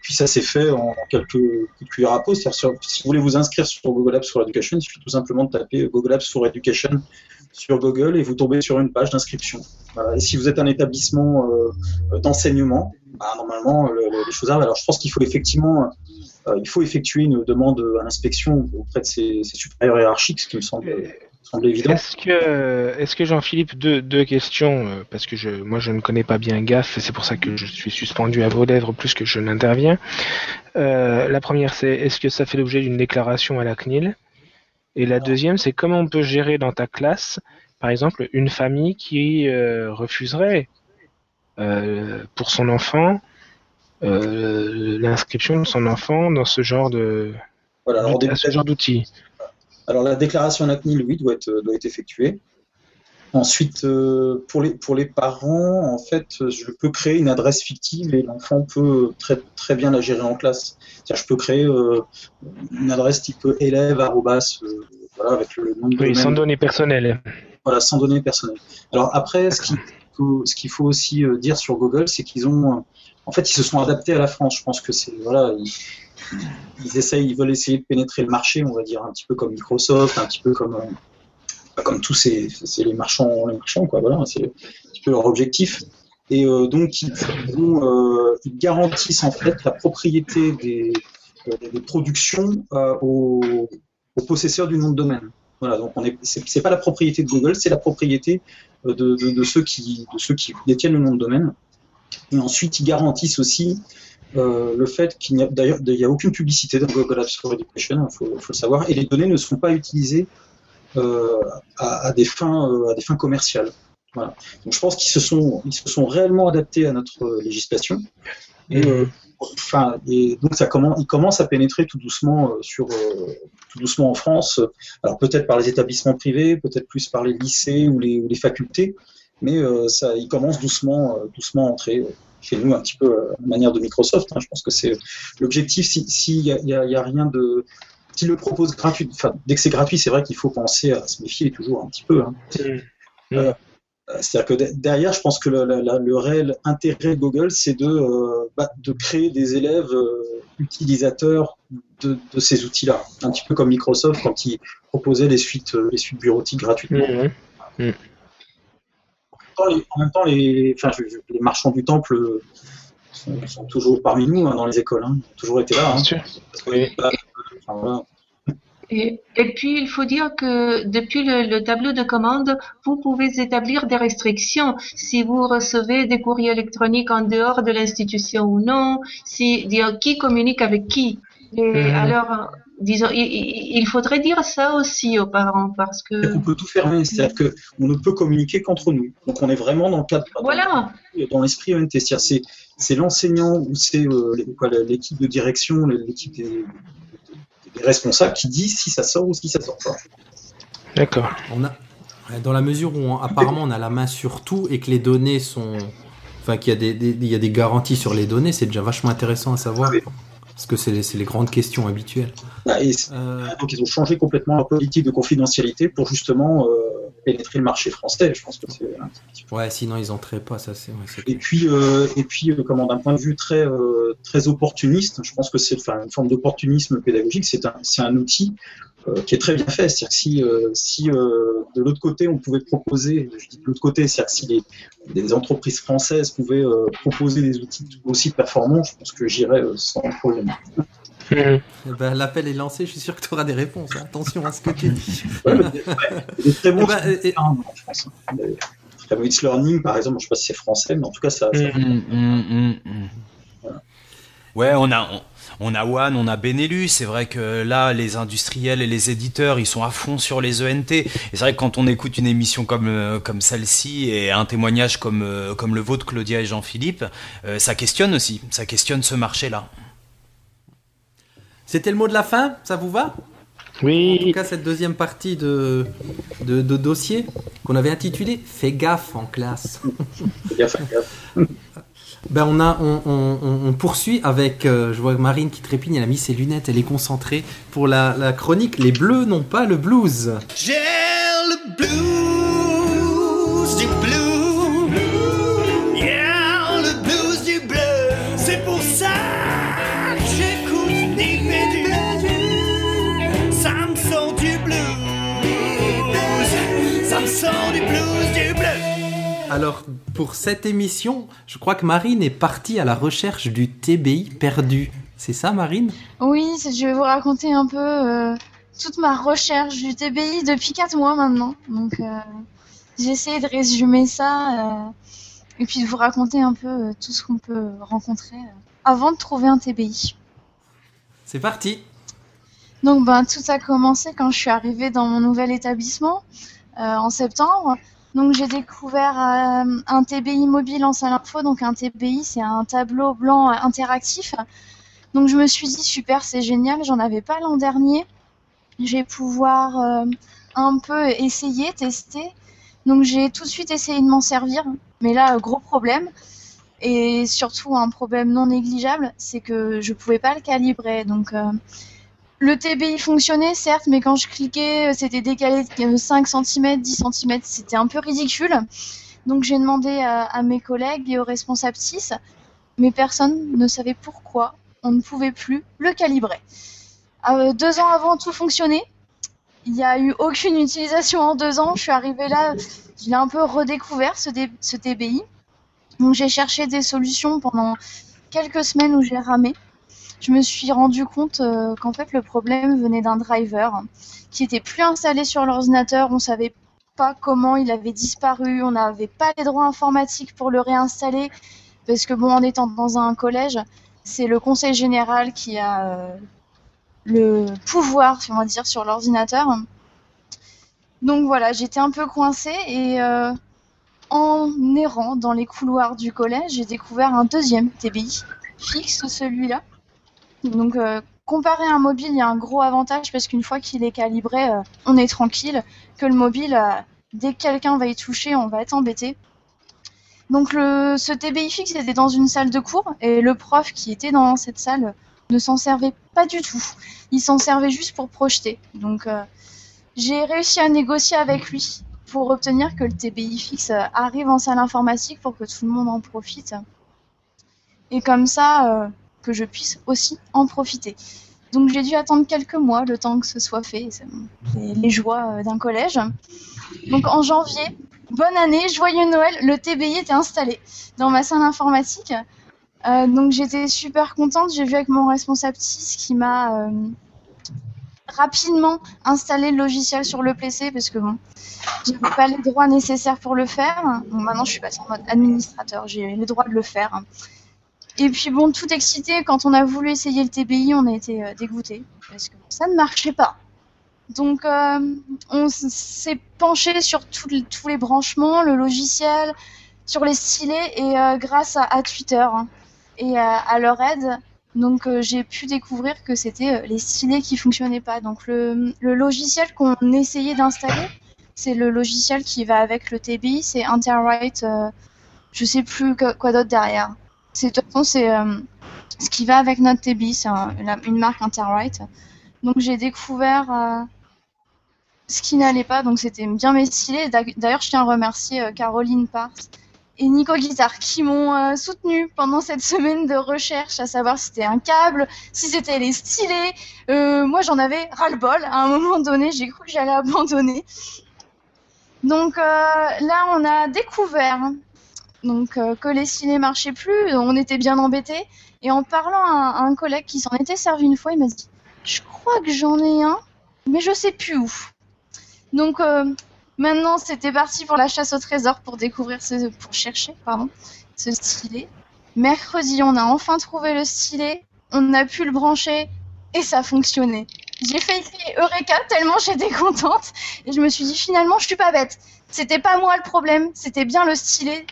[SPEAKER 6] puis ça s'est fait en quelques, cuillères à peau. Si vous voulez vous inscrire sur Google Apps for Education, il suffit tout simplement de taper Google Apps for Education sur Google et vous tombez sur une page d'inscription. Et si vous êtes un établissement d'enseignement, bah, normalement le, le, les choses arrivent. Alors je pense qu'il faut effectivement euh, il faut effectuer une demande à l'inspection auprès de ses, ses, supérieurs hiérarchiques, ce qui me semble, semble évident.
[SPEAKER 2] Est-ce que, est que Jean-Philippe, deux, deux, questions, euh, parce que je, moi je ne connais pas bien GAF, et c'est pour ça que je suis suspendu à vos lèvres plus que je n'interviens. Euh, la première, c'est est-ce que ça fait l'objet d'une déclaration à la CNIL? Et la deuxième, c'est comment on peut gérer dans ta classe, par exemple, une famille qui euh, refuserait pour son enfant euh, l'inscription de son enfant dans ce genre de
[SPEAKER 6] voilà, alors,
[SPEAKER 2] ce genre d'outils.
[SPEAKER 6] Alors la déclaration NACNIL, oui, doit être, doit être effectuée. Ensuite, euh, pour, les, pour les parents, en fait, je peux créer une adresse fictive et l'enfant peut très, très bien la gérer en classe. C'est-à-dire, je peux créer euh, une adresse type élève, arrobas, euh, voilà, avec le nom de
[SPEAKER 2] Oui, sans données personnelles.
[SPEAKER 6] Voilà, sans données personnelles. Alors après, ce qu'il ce qu'il faut aussi euh, dire sur Google, c'est qu'ils ont, en fait, ils se sont adaptés à la France. Je pense que c'est, voilà, ils, ils ils veulent essayer de pénétrer le marché, on va dire, un petit peu comme Microsoft, un petit peu comme comme tous ces, c'est les marchands, les marchands quoi. Voilà, c'est un petit peu leur objectif. Et euh, donc ils, euh, garantissent en fait la propriété des, euh, productions aux, aux, possesseurs du nom de domaine. Voilà, donc on est, c'est, pas la propriété de Google, c'est la propriété de, de, de, ceux qui, de ceux qui détiennent le nom de domaine. Et ensuite ils garantissent aussi euh, le fait qu'il n'y a d'ailleurs il n'y a aucune publicité dans Google Apps for Education, il faut, faut, le savoir, et les données ne sont pas utilisées euh, à, à, des fins, euh, à des fins commerciales. Voilà. Donc je pense qu'ils se sont, ils se sont réellement adaptés à notre législation. Et, euh, enfin, et donc ça commence, il commence à pénétrer tout doucement sur, tout doucement en France. Alors peut-être par les établissements privés, peut-être plus par les lycées ou les, ou les facultés, mais ça, il commence doucement, doucement à entrer chez nous un petit peu à la manière de Microsoft. Hein. Je pense que c'est l'objectif. S'il si a, y a, rien de. S'il le propose gratuit, enfin, dès que c'est gratuit, c'est vrai qu'il faut penser à se méfier toujours un petit peu. Hein. Mmh. Euh, C'est-à-dire que derrière, je pense que le, réel intérêt de Google, c'est de, euh, bah, de créer des élèves euh, utilisateurs de, de ces outils-là. Un petit peu comme Microsoft quand ils proposaient les suites, les suites bureautiques gratuitement.
[SPEAKER 2] Mmh. Mmh
[SPEAKER 6] les, en même temps, les, enfin, les marchands du temple sont, sont toujours parmi nous hein, dans les écoles. Hein. Ils ont toujours été là. Hein,
[SPEAKER 2] parce que, oui.
[SPEAKER 6] enfin, voilà.
[SPEAKER 5] Et, et, puis, il faut dire que depuis le, le, tableau de commande, vous pouvez établir des restrictions. Si vous recevez des courriers électroniques en dehors de l'institution ou non, si, dire qui communique avec qui. Et mmh. alors, disons, il, il, faudrait dire ça aussi aux parents parce que.
[SPEAKER 6] On peut tout fermer, c'est-à-dire que on ne peut communiquer qu'entre nous. Donc on est vraiment dans le cadre.
[SPEAKER 5] Voilà.
[SPEAKER 6] Dans l'esprit ENT, c'est c'est l'enseignant ou c'est euh, l'équipe de direction, l'équipe des, des, responsables qui dit si ça sort ou si ça sort pas.
[SPEAKER 2] D'accord.
[SPEAKER 1] On a dans la mesure où on, apparemment on a la main sur tout et que les données sont, enfin qu'il y a des, des, il y a des garanties sur les données, c'est déjà vachement intéressant à savoir. Oui. Parce que c'est les, les, grandes questions habituelles.
[SPEAKER 6] Ah, et euh... Donc ils ont changé complètement leur politique de confidentialité pour justement euh, pénétrer le marché français. Je pense que c'est un petit peu.
[SPEAKER 1] Ouais, sinon ils entraient pas, ça c'est. ouais,
[SPEAKER 6] Et puis, euh, et puis, euh, comment d'un point de vue très, euh, très opportuniste, je pense que c'est une forme d'opportunisme pédagogique. C'est un, un outil euh, qui est très bien fait. C'est-à-dire que si, si de l'autre côté on pouvait proposer, je dis de l'autre côté, c'est-à-dire si les, les entreprises françaises pouvaient proposer des outils aussi performants, je pense que j'irais sans problème.
[SPEAKER 1] Eh ben, L'appel est lancé, je suis sûr que tu auras des réponses. hein. Attention à ce que tu dis.
[SPEAKER 6] Ouais, ouais, très
[SPEAKER 1] Eh ben, et- et-
[SPEAKER 6] non, je pense. Des- Très bon It's Learning, par exemple, je sais pas si c'est français, mais en tout cas, ça, ça-
[SPEAKER 4] Hum, hum, hum, hum. Ouais, on a, on, on a One, on a Benelux. C'est vrai que là, les industriels et les éditeurs, ils sont à fond sur les ENT. Et c'est vrai que quand on écoute une émission comme, euh, comme celle-ci et un témoignage comme, euh, comme le vôtre, Claudia et Jean-Philippe, euh, ça questionne aussi. Ça questionne ce marché-là.
[SPEAKER 1] C'était le mot de la fin, ça vous va? En tout
[SPEAKER 2] Oui,
[SPEAKER 1] cas, cette deuxième partie de, de, de dossier qu'on avait intitulé Fais gaffe en classe.
[SPEAKER 6] fais gaffe, fais gaffe.
[SPEAKER 1] Ben on, a, on, on- on- on poursuit avec, euh, je vois Marine qui trépigne, elle a mis ses lunettes, elle est concentrée pour la, la chronique Les Bleus n'ont pas le blues.
[SPEAKER 8] J'ai le blues
[SPEAKER 1] Alors, pour cette émission, je crois que Marine est partie à la recherche du TBI perdu. C'est ça, Marine?
[SPEAKER 3] Oui, je vais vous raconter un peu euh, toute ma recherche du TBI depuis 4 mois maintenant. Donc, euh, j'ai essayé de résumer ça euh, et puis de vous raconter un peu tout ce qu'on peut rencontrer avant de trouver un TBI.
[SPEAKER 1] C'est parti
[SPEAKER 3] Donc, ben, tout a commencé quand je suis arrivée dans mon nouvel établissement en septembre. Donc, j'ai découvert euh, un TBI mobile en salle info. Donc, un TBI, c'est un tableau blanc euh, interactif. Donc, je me suis dit, super, c'est génial. J'en avais pas l'an dernier. Je vais pouvoir euh, un peu essayer, tester. Donc, j'ai tout de suite essayé de m'en servir. Mais là, gros problème. Et surtout, un problème non négligeable, c'est que je pouvais pas le calibrer. Donc, euh, le TBI fonctionnait, certes, mais quand je cliquais, euh, c'était décalé de 5 cm, 10 cm, c'était un peu ridicule. Donc j'ai demandé à, mes collègues et aux responsables 6, mais personne ne savait pourquoi on ne pouvait plus le calibrer. Euh, deux ans avant, tout fonctionnait. Il n'y a eu aucune utilisation en deux ans. Je suis arrivée là, je l'ai un peu redécouvert, ce, ce TBI. Donc j'ai cherché des solutions pendant quelques semaines où j'ai ramé je me suis rendu compte euh, qu'en fait le problème venait d'un driver qui était plus installé sur l'ordinateur. On savait pas comment il avait disparu. On n'avait pas les droits informatiques pour le réinstaller parce que bon, en étant dans un collège, c'est le conseil général qui a euh, le pouvoir, on va dire, sur l'ordinateur. Donc voilà, j'étais un peu coincée et euh, en errant dans les couloirs du collège, j'ai découvert un deuxième TBI fixe, celui-là. Donc, euh, comparé à un mobile, il y a un gros avantage parce qu'une fois qu'il est calibré, euh, on est tranquille. Que le mobile, euh, dès que quelqu'un va y toucher, on va être embêté. Donc, le, ce TBI fixe était dans une salle de cours et le prof qui était dans cette salle ne s'en servait pas du tout. Il s'en servait juste pour projeter. Donc, j'ai réussi à négocier avec lui pour obtenir que le TBI fixe arrive en salle informatique pour que tout le monde en profite. Et comme ça, que je puisse aussi en profiter. Donc j'ai dû attendre quelques mois le temps que ce soit fait. C'est les, joies euh, d'un collège. Donc en janvier, bonne année, joyeux Noël, le TBI était installé dans ma salle informatique. Euh, donc j'étais super contente. J'ai vu avec mon responsable TIS qui m'a euh, rapidement installé le logiciel sur le PC parce que bon, j'avais pas les droits nécessaires pour le faire. Maintenant je suis passée en mode administrateur, j'ai les droits de le faire. Et puis bon, tout excité, quand on a voulu essayer le TBI, on a été euh, dégoûté parce que ça ne marchait pas. Donc euh, on s'est penché sur tous les branchements, le logiciel, sur les stylets et euh, grâce à, Twitter hein, et à, leur aide, donc euh, j'ai pu découvrir que c'était les stylets qui fonctionnaient pas. Donc le, logiciel qu'on essayait d'installer, c'est le logiciel qui va avec le TBI, c'est Interwrite, je sais plus quoi d'autre derrière. C'est euh, ce qui va avec notre TBI, c'est une marque Interwrite. Donc j'ai découvert euh, ce qui n'allait pas, donc c'était bien mes stylés. D'ailleurs, je tiens à remercier euh, Caroline Pars et Nico Guitare qui m'ont euh, soutenu pendant cette semaine de recherche, à savoir si c'était un câble, si c'était les stylés. Moi, j'en avais ras-le-bol. À un moment donné, j'ai cru que j'allais abandonner. Donc là, on a découvert donc euh, que les stylés marchaient plus. On était bien embêtés. Et en parlant à, un collègue qui s'en était servi une fois, il m'a dit Je crois que j'en ai un, mais je sais plus où. Donc euh, maintenant, c'était parti pour la chasse au trésor pour découvrir ce, pour chercher, pardon, ce stylet. Mercredi, on a enfin trouvé le stylet, on a pu le brancher et ça fonctionnait. J'ai fait Eureka tellement j'étais contente et je me suis dit finalement, je suis pas bête. C'était pas moi le problème, c'était bien le stylet.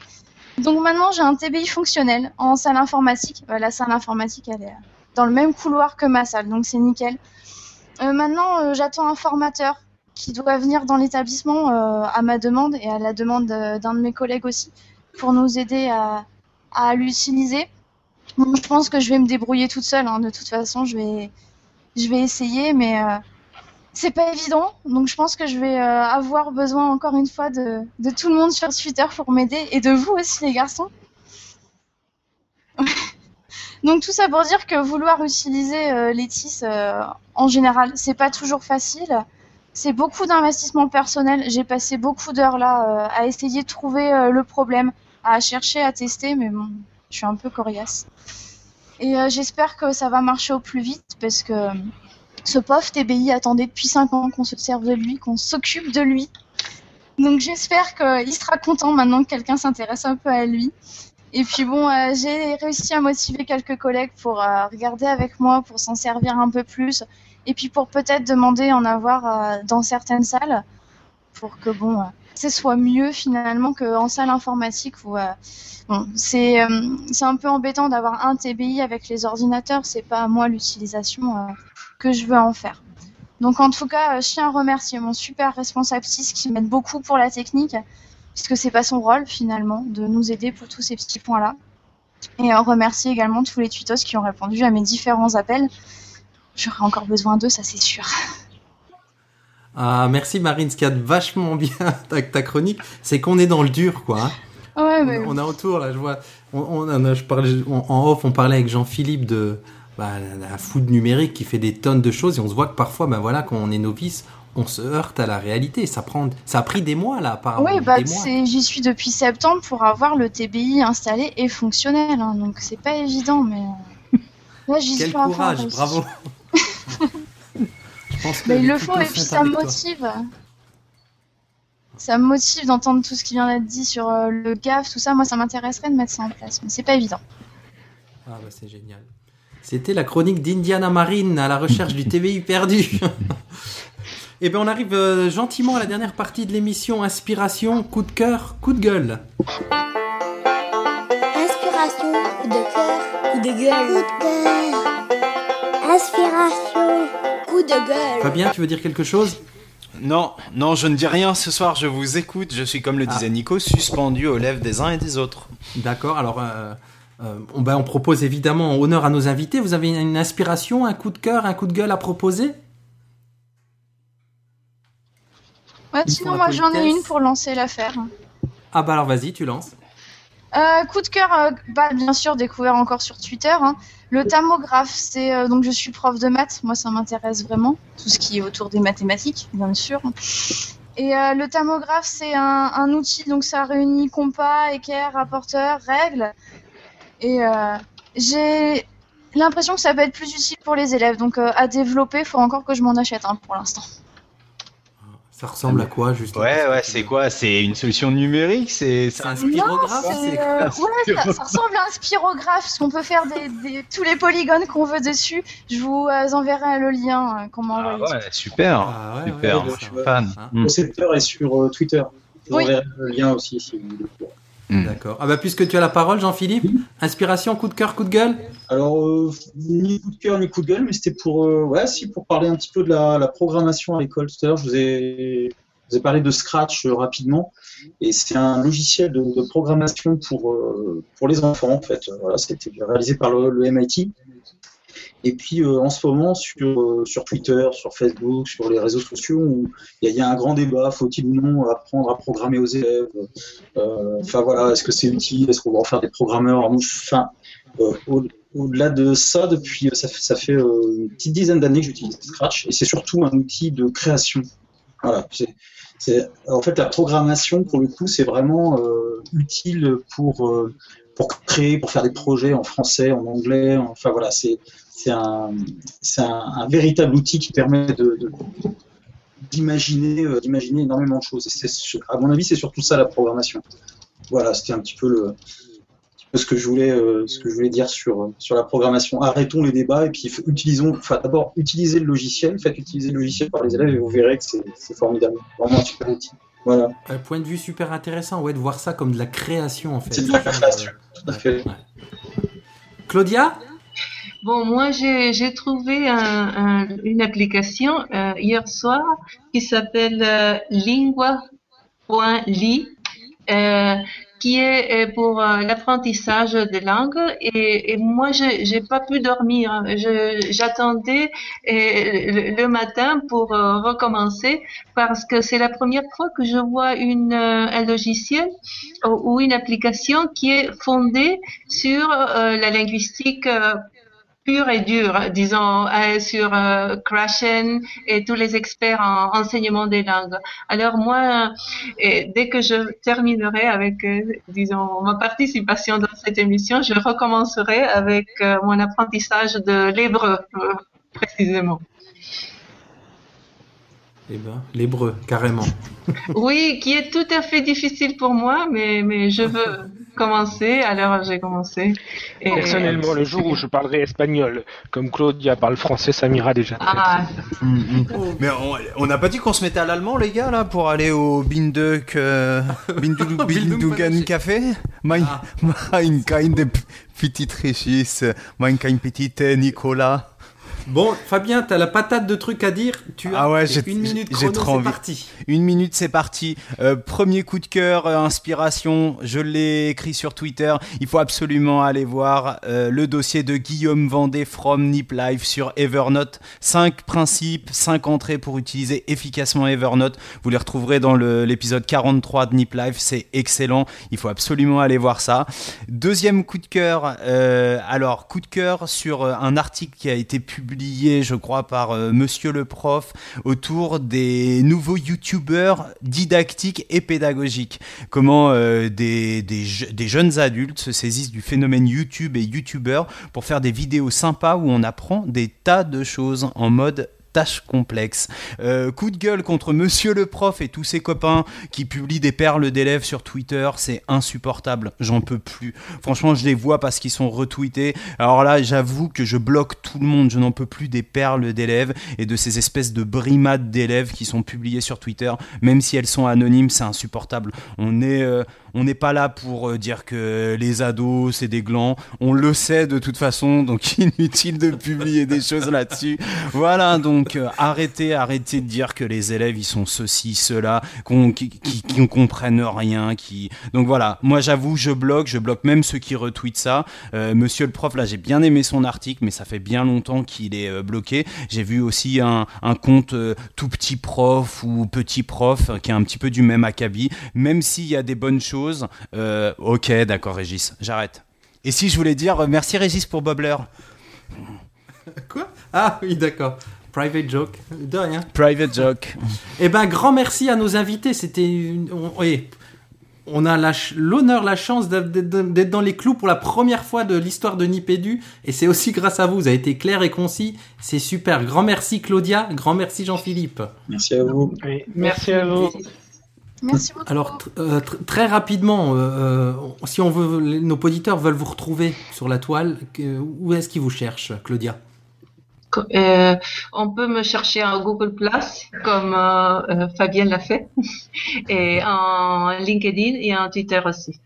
[SPEAKER 3] Donc maintenant, j'ai un TBI fonctionnel en salle informatique. Euh, la salle informatique, elle est dans le même couloir que ma salle, donc c'est nickel. Euh, maintenant, euh, j'attends un formateur qui doit venir dans l'établissement euh, à ma demande et à la demande d'un de mes collègues aussi pour nous aider à, l'utiliser. Je pense que je vais me débrouiller toute seule. hein. De toute façon, je vais, je vais essayer, mais c'est pas évident. Donc, je pense que je vais euh, avoir besoin encore une fois de, tout le monde sur Twitter pour m'aider et de vous aussi, les garçons. Donc tout ça pour dire que vouloir utiliser euh, euh, en général, c'est pas toujours facile. C'est beaucoup d'investissement personnel. J'ai passé beaucoup d'heures là euh, à essayer de trouver le problème, à chercher, à tester, mais bon, je suis un peu coriace. Et j'espère que ça va marcher au plus vite parce que ce pauvre TBI attendait depuis 5 ans qu'on se serve de lui, qu'on s'occupe de lui. Donc j'espère qu'il sera content maintenant que quelqu'un s'intéresse un peu à lui. Et puis bon, euh, j'ai réussi à motiver quelques collègues pour euh, regarder avec moi, pour s'en servir un peu plus, et puis pour peut-être demander en avoir euh, dans certaines salles, pour que bon, ce soit mieux finalement qu'en salle informatique où bon, c'est un peu embêtant d'avoir un TBI avec les ordinateurs, c'est pas à moi l'utilisation que je veux en faire. Donc en tout cas, euh, je tiens à remercier mon super responsable 6 qui m'aide beaucoup pour la technique puisque c'est pas son rôle finalement de nous aider pour tous ces petits points-là. Et euh, remercier également tous les tutos qui ont répondu à mes différents appels. J'aurai encore besoin d'eux, ça c'est sûr.
[SPEAKER 1] Ah, merci Marine, ce qui a vachement bien ta, ta chronique, c'est qu'on est dans le dur, quoi. hein.
[SPEAKER 3] Ouais,
[SPEAKER 1] On,
[SPEAKER 3] mais
[SPEAKER 1] on est autour, là, je vois. On, on, on a- je parlais, en- en off, on parlait avec Jean-Philippe de bah, la, food numérique qui fait des tonnes de choses et on se voit que parfois, ben voilà, quand on est novice, on se heurte à la réalité. Ça prend, ça a pris des mois là, apparemment.
[SPEAKER 3] oui, bah, j'y suis depuis septembre pour avoir le TBI installé et fonctionnel, hein, donc c'est pas évident, mais là j'y
[SPEAKER 1] Quel
[SPEAKER 3] suis fond,
[SPEAKER 1] courage, bravo. Je pense que
[SPEAKER 3] Mais il le faut et puis ça me
[SPEAKER 1] toi.
[SPEAKER 3] motive. Ça me motive d'entendre tout ce qui vient d'être dit sur euh, le GAF, tout ça. Moi, ça m'intéresserait de mettre ça en place, mais c'est pas évident.
[SPEAKER 1] Ah bah c'est génial. C'était la chronique d'Indiana Marine à la recherche du TVI perdu. Et bien on arrive euh, gentiment à la dernière partie de l'émission Inspiration, coup de cœur, coup de gueule.
[SPEAKER 7] Inspiration, coup de cœur, coup de gueule. Coup de cœur. Inspiration, coup de gueule.
[SPEAKER 1] Fabien, tu veux dire quelque chose?
[SPEAKER 4] Non, non, je ne dis rien ce soir, je vous écoute. Je suis, comme le
[SPEAKER 1] Ah.
[SPEAKER 4] disait Nico, suspendu aux lèvres des uns et des autres.
[SPEAKER 1] D'accord, alors euh, euh, on, ben, on propose évidemment en honneur à nos invités. Vous avez une, une inspiration, un coup de cœur, un coup de gueule à proposer?
[SPEAKER 3] Ouais, sinon, moi, j'en ai une pour lancer l'affaire.
[SPEAKER 1] Ah bah alors vas-y, tu lances.
[SPEAKER 3] Euh, coup de cœur, euh, bah, bien sûr, découvert encore sur Twitter. hein. Le tamographe, c'est euh, donc je suis prof de maths. Moi, ça m'intéresse vraiment. Tout ce qui est autour des mathématiques, bien sûr. Et le tamographe, c'est un, un outil, donc ça réunit compas, équerre, rapporteur, règles. Et euh, j'ai l'impression que ça peut être plus utile pour les élèves. Donc euh, à développer, faut encore que je m'en achète un pour l'instant.
[SPEAKER 1] Ça ressemble à quoi justement
[SPEAKER 4] Ouais, ouais, c'est quoi? C'est une solution numérique? C'est
[SPEAKER 1] un spirographe
[SPEAKER 3] euh, ouais, ça, ça ressemble à un spirographe, parce qu'on peut faire des, des- tous les polygones qu'on veut dessus. Je vous euh, enverrai le lien euh, qu'on m'a
[SPEAKER 4] Ah ouais, super.
[SPEAKER 1] Ah ouais,
[SPEAKER 4] super,
[SPEAKER 1] ouais,
[SPEAKER 4] moi,
[SPEAKER 1] ouais,
[SPEAKER 4] je suis fan.
[SPEAKER 1] Hein
[SPEAKER 4] Mm.
[SPEAKER 6] Le secteur est sur euh, Twitter. Je vous
[SPEAKER 3] Oui.
[SPEAKER 6] enverrai le lien aussi si vous voulez.
[SPEAKER 1] D'accord. Ah bah puisque tu as la parole, Jean-Philippe, inspiration, coup de cœur, coup de gueule?
[SPEAKER 6] Alors, euh, ni coup de cœur ni coup de gueule, mais c'était pour, euh, ouais, si, pour parler un petit peu de la, la programmation à l'école. Tout à l'heure, je vous ai, je vous ai parlé de Scratch euh, rapidement, et c'est un logiciel de, de programmation pour, euh, pour les enfants, en fait. Voilà, c'était réalisé par le, le MIT. Et puis euh, en ce moment sur, euh, sur Twitter, sur Facebook, sur les réseaux sociaux, il y, a- un grand débat, faut-il ou non apprendre à programmer aux élèves Euh, Enfin voilà, est-ce que c'est utile Est-ce qu'on va en faire des programmeurs Enfin, au- au-delà de ça, depuis ça fait, une petite dizaine d'années que j'utilise Scratch, et c'est surtout un outil de création. Voilà, c'est en fait la programmation pour le coup c'est vraiment utile pour pour créer, pour faire des projets en français, en anglais. Enfin voilà, c'est c'est un c'est un, un véritable outil qui permet de, de- d'imaginer euh, d'imaginer énormément de choses. Et à mon avis c'est surtout ça la programmation. Voilà, c'était un petit peu le un petit peu ce que je voulais euh, ce que je voulais dire sur euh, sur la programmation. Arrêtons les débats et puis utilisons enfin d'abord utilisez le logiciel, faites utiliser le logiciel par les élèves et vous verrez que c'est c'est formidable. Vraiment un super outil. Voilà.
[SPEAKER 1] Un point de vue super intéressant, ouais, de voir ça comme de la création en fait.
[SPEAKER 6] C'est de la création, tout à fait.
[SPEAKER 1] Claudia?
[SPEAKER 5] Bon, moi, j'ai trouvé un- un- une application euh, hier soir qui s'appelle euh, lingua.ly, euh, qui est euh, pour euh, l'apprentissage des langues. Et, et moi, j'ai j'ai pas pu dormir. Je- J'attendais euh, le, le matin pour recommencer parce que c'est la première fois que je vois une, un logiciel ou une application qui est fondée sur la linguistique pure et dure, disons, euh, sur euh, Krashen et tous les experts en enseignement des langues. Alors moi, euh, dès que je terminerai avec, euh, disons, ma participation dans cette émission, je recommencerai avec mon apprentissage de l'hébreu, précisément.
[SPEAKER 1] Eh ben, l'hébreu, carrément.
[SPEAKER 5] Oui, qui est tout à fait difficile pour moi, mais, mais je veux commencer, alors j'ai commencé. Et-
[SPEAKER 2] Personnellement, le jour où je parlerai espagnol, comme Claudia parle français, ça m'ira déjà.
[SPEAKER 5] Ah,
[SPEAKER 4] Mais on- n'a pas dit qu'on se mettait à l'allemand, les gars, là, pour aller au Binduk, euh, Bindu- Bindugan Café? Mein,
[SPEAKER 1] Ah.
[SPEAKER 4] mein kind petite Régis, mein kind petite Nicolas.
[SPEAKER 1] Bon, Fabien, t'as la patate de trucs à dire. Tu as
[SPEAKER 4] Ah ouais, j'ai-
[SPEAKER 1] une minute
[SPEAKER 4] j'ai
[SPEAKER 1] chrono,
[SPEAKER 4] trop
[SPEAKER 1] c'est
[SPEAKER 4] envie.
[SPEAKER 1] parti.
[SPEAKER 4] Une minute, c'est parti. Euh, premier coup de cœur, euh, inspiration. Je l'ai écrit sur Twitter. Il faut absolument aller voir euh, le dossier de Guillaume Vendée from Nip Live sur Evernote. Cinq principes, cinq entrées pour utiliser efficacement Evernote. Vous les retrouverez dans l'épisode 43 de Nip Live. C'est excellent. Il faut absolument aller voir ça. Deuxième coup de cœur. alors, coup de cœur sur un article qui a été publié, je crois, par euh, Monsieur le Prof autour des nouveaux youtubeurs didactiques et pédagogiques. Comment euh, des, des, je- des jeunes adultes se saisissent du phénomène YouTube et youtubeurs pour faire des vidéos sympas où on apprend des tas de choses en mode tâche complexe. Euh, coup de gueule contre Monsieur le prof et tous ses copains qui publient des perles d'élèves sur Twitter, c'est insupportable, j'en peux plus. Franchement, je les vois parce qu'ils sont retweetés. Alors là, j'avoue que je bloque tout le monde, je n'en peux plus des perles d'élèves et de ces espèces de brimades d'élèves qui sont publiées sur Twitter, même si elles sont anonymes, c'est insupportable. On est euh, on n'est pas là pour euh, dire que les ados c'est des glands, on le sait de toute façon, donc inutile de publier des choses là-dessus. Voilà, donc euh, arrêtez, arrêtez de dire que les élèves ils sont ceci, cela, qu'on, qui, qui, qui ne comprennent rien, qui. Donc voilà, moi j'avoue, je bloque, je bloque même ceux qui retweetent ça. Euh, Monsieur le prof, là j'ai bien aimé son article, mais ça fait bien longtemps qu'il est bloqué. J'ai vu aussi un, un compte tout petit prof ou petit prof qui est un petit peu du même acabit, même s'il y a des bonnes choses. Euh, ok, d'accord, Régis, j'arrête. Et si je voulais dire euh, merci Régis pour Bobler.
[SPEAKER 1] Quoi? Ah oui, d'accord. Private joke. De rien.
[SPEAKER 4] Private joke.
[SPEAKER 1] Eh ben, grand merci à nos invités. C'était une... on, oui, on a la ch- l'honneur, la chance d'être- dans les clous pour la première fois de l'histoire de Nipédu. Et c'est aussi grâce à vous. Vous avez été clair et concis. C'est super. Grand merci Claudia. Grand merci Jean-Philippe.
[SPEAKER 6] Merci à vous.
[SPEAKER 2] Oui, merci à vous.
[SPEAKER 3] Merci beaucoup.
[SPEAKER 1] Alors, euh, tr- très rapidement, euh, euh, si on veut, nos auditeurs veulent vous retrouver sur la toile, que- où est-ce qu'ils vous cherchent, Claudia?
[SPEAKER 5] Euh, on peut me chercher en Google Plus comme euh, euh, Fabienne l'a fait et en LinkedIn et en Twitter aussi.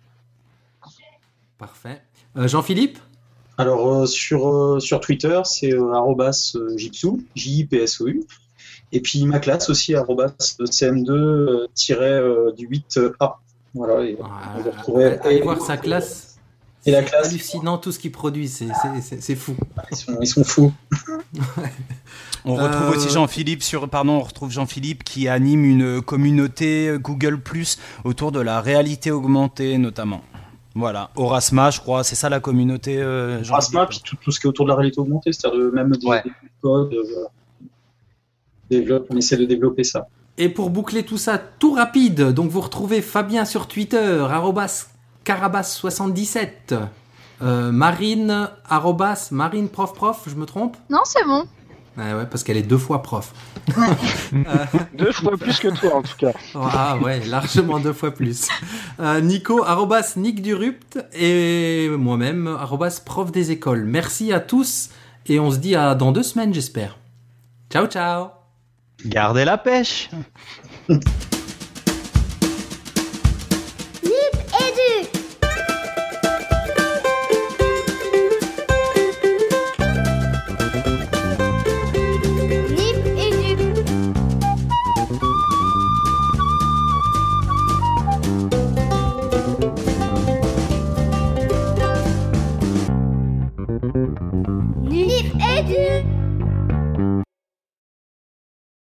[SPEAKER 1] Parfait. Euh, Jean-Philippe?
[SPEAKER 6] Alors euh, sur, euh, sur Twitter, c'est arrobas Jipsou, J-I-P-S-O-U. Et puis ma classe aussi, arrobas CM2 du 8A. Voilà, et on vous retrouverez-
[SPEAKER 1] Allez
[SPEAKER 6] et-
[SPEAKER 1] voir sa classe.
[SPEAKER 6] Et la classe,
[SPEAKER 1] hallucinant tout ce qu'ils produisent, c'est- c'est- c'est c'est fou.
[SPEAKER 6] ils sont, ils sont fous.
[SPEAKER 4] On retrouve
[SPEAKER 1] Euh,
[SPEAKER 4] aussi Jean-Philippe sur, pardon, on retrouve Jean-Philippe qui anime une communauté Google Plus autour de la réalité augmentée notamment. Voilà, Orasma, je crois, c'est ça la communauté. Euh,
[SPEAKER 6] puis tout, tout ce qui est autour de la réalité augmentée, c'est-à-dire même des,
[SPEAKER 4] Ouais.
[SPEAKER 6] des codes. euh, voilà. Développe- on essaie de développer ça.
[SPEAKER 1] Et pour boucler tout ça tout rapide, donc vous retrouvez Fabien sur Twitter, arrobas carabas77. Euh, Marine, arrobas Marine prof prof, je me trompe?
[SPEAKER 3] Non, c'est bon.
[SPEAKER 1] Ouais, ouais, parce qu'elle est deux fois prof.
[SPEAKER 2] Deux fois plus que toi, en tout cas.
[SPEAKER 1] Ah ouais, largement deux fois plus. Euh, Nico, arrobas Nick Durupt et moi-même, arrobas prof des écoles. Merci à tous et on se dit à dans deux semaines, j'espère. Ciao, ciao
[SPEAKER 4] Gardez la pêche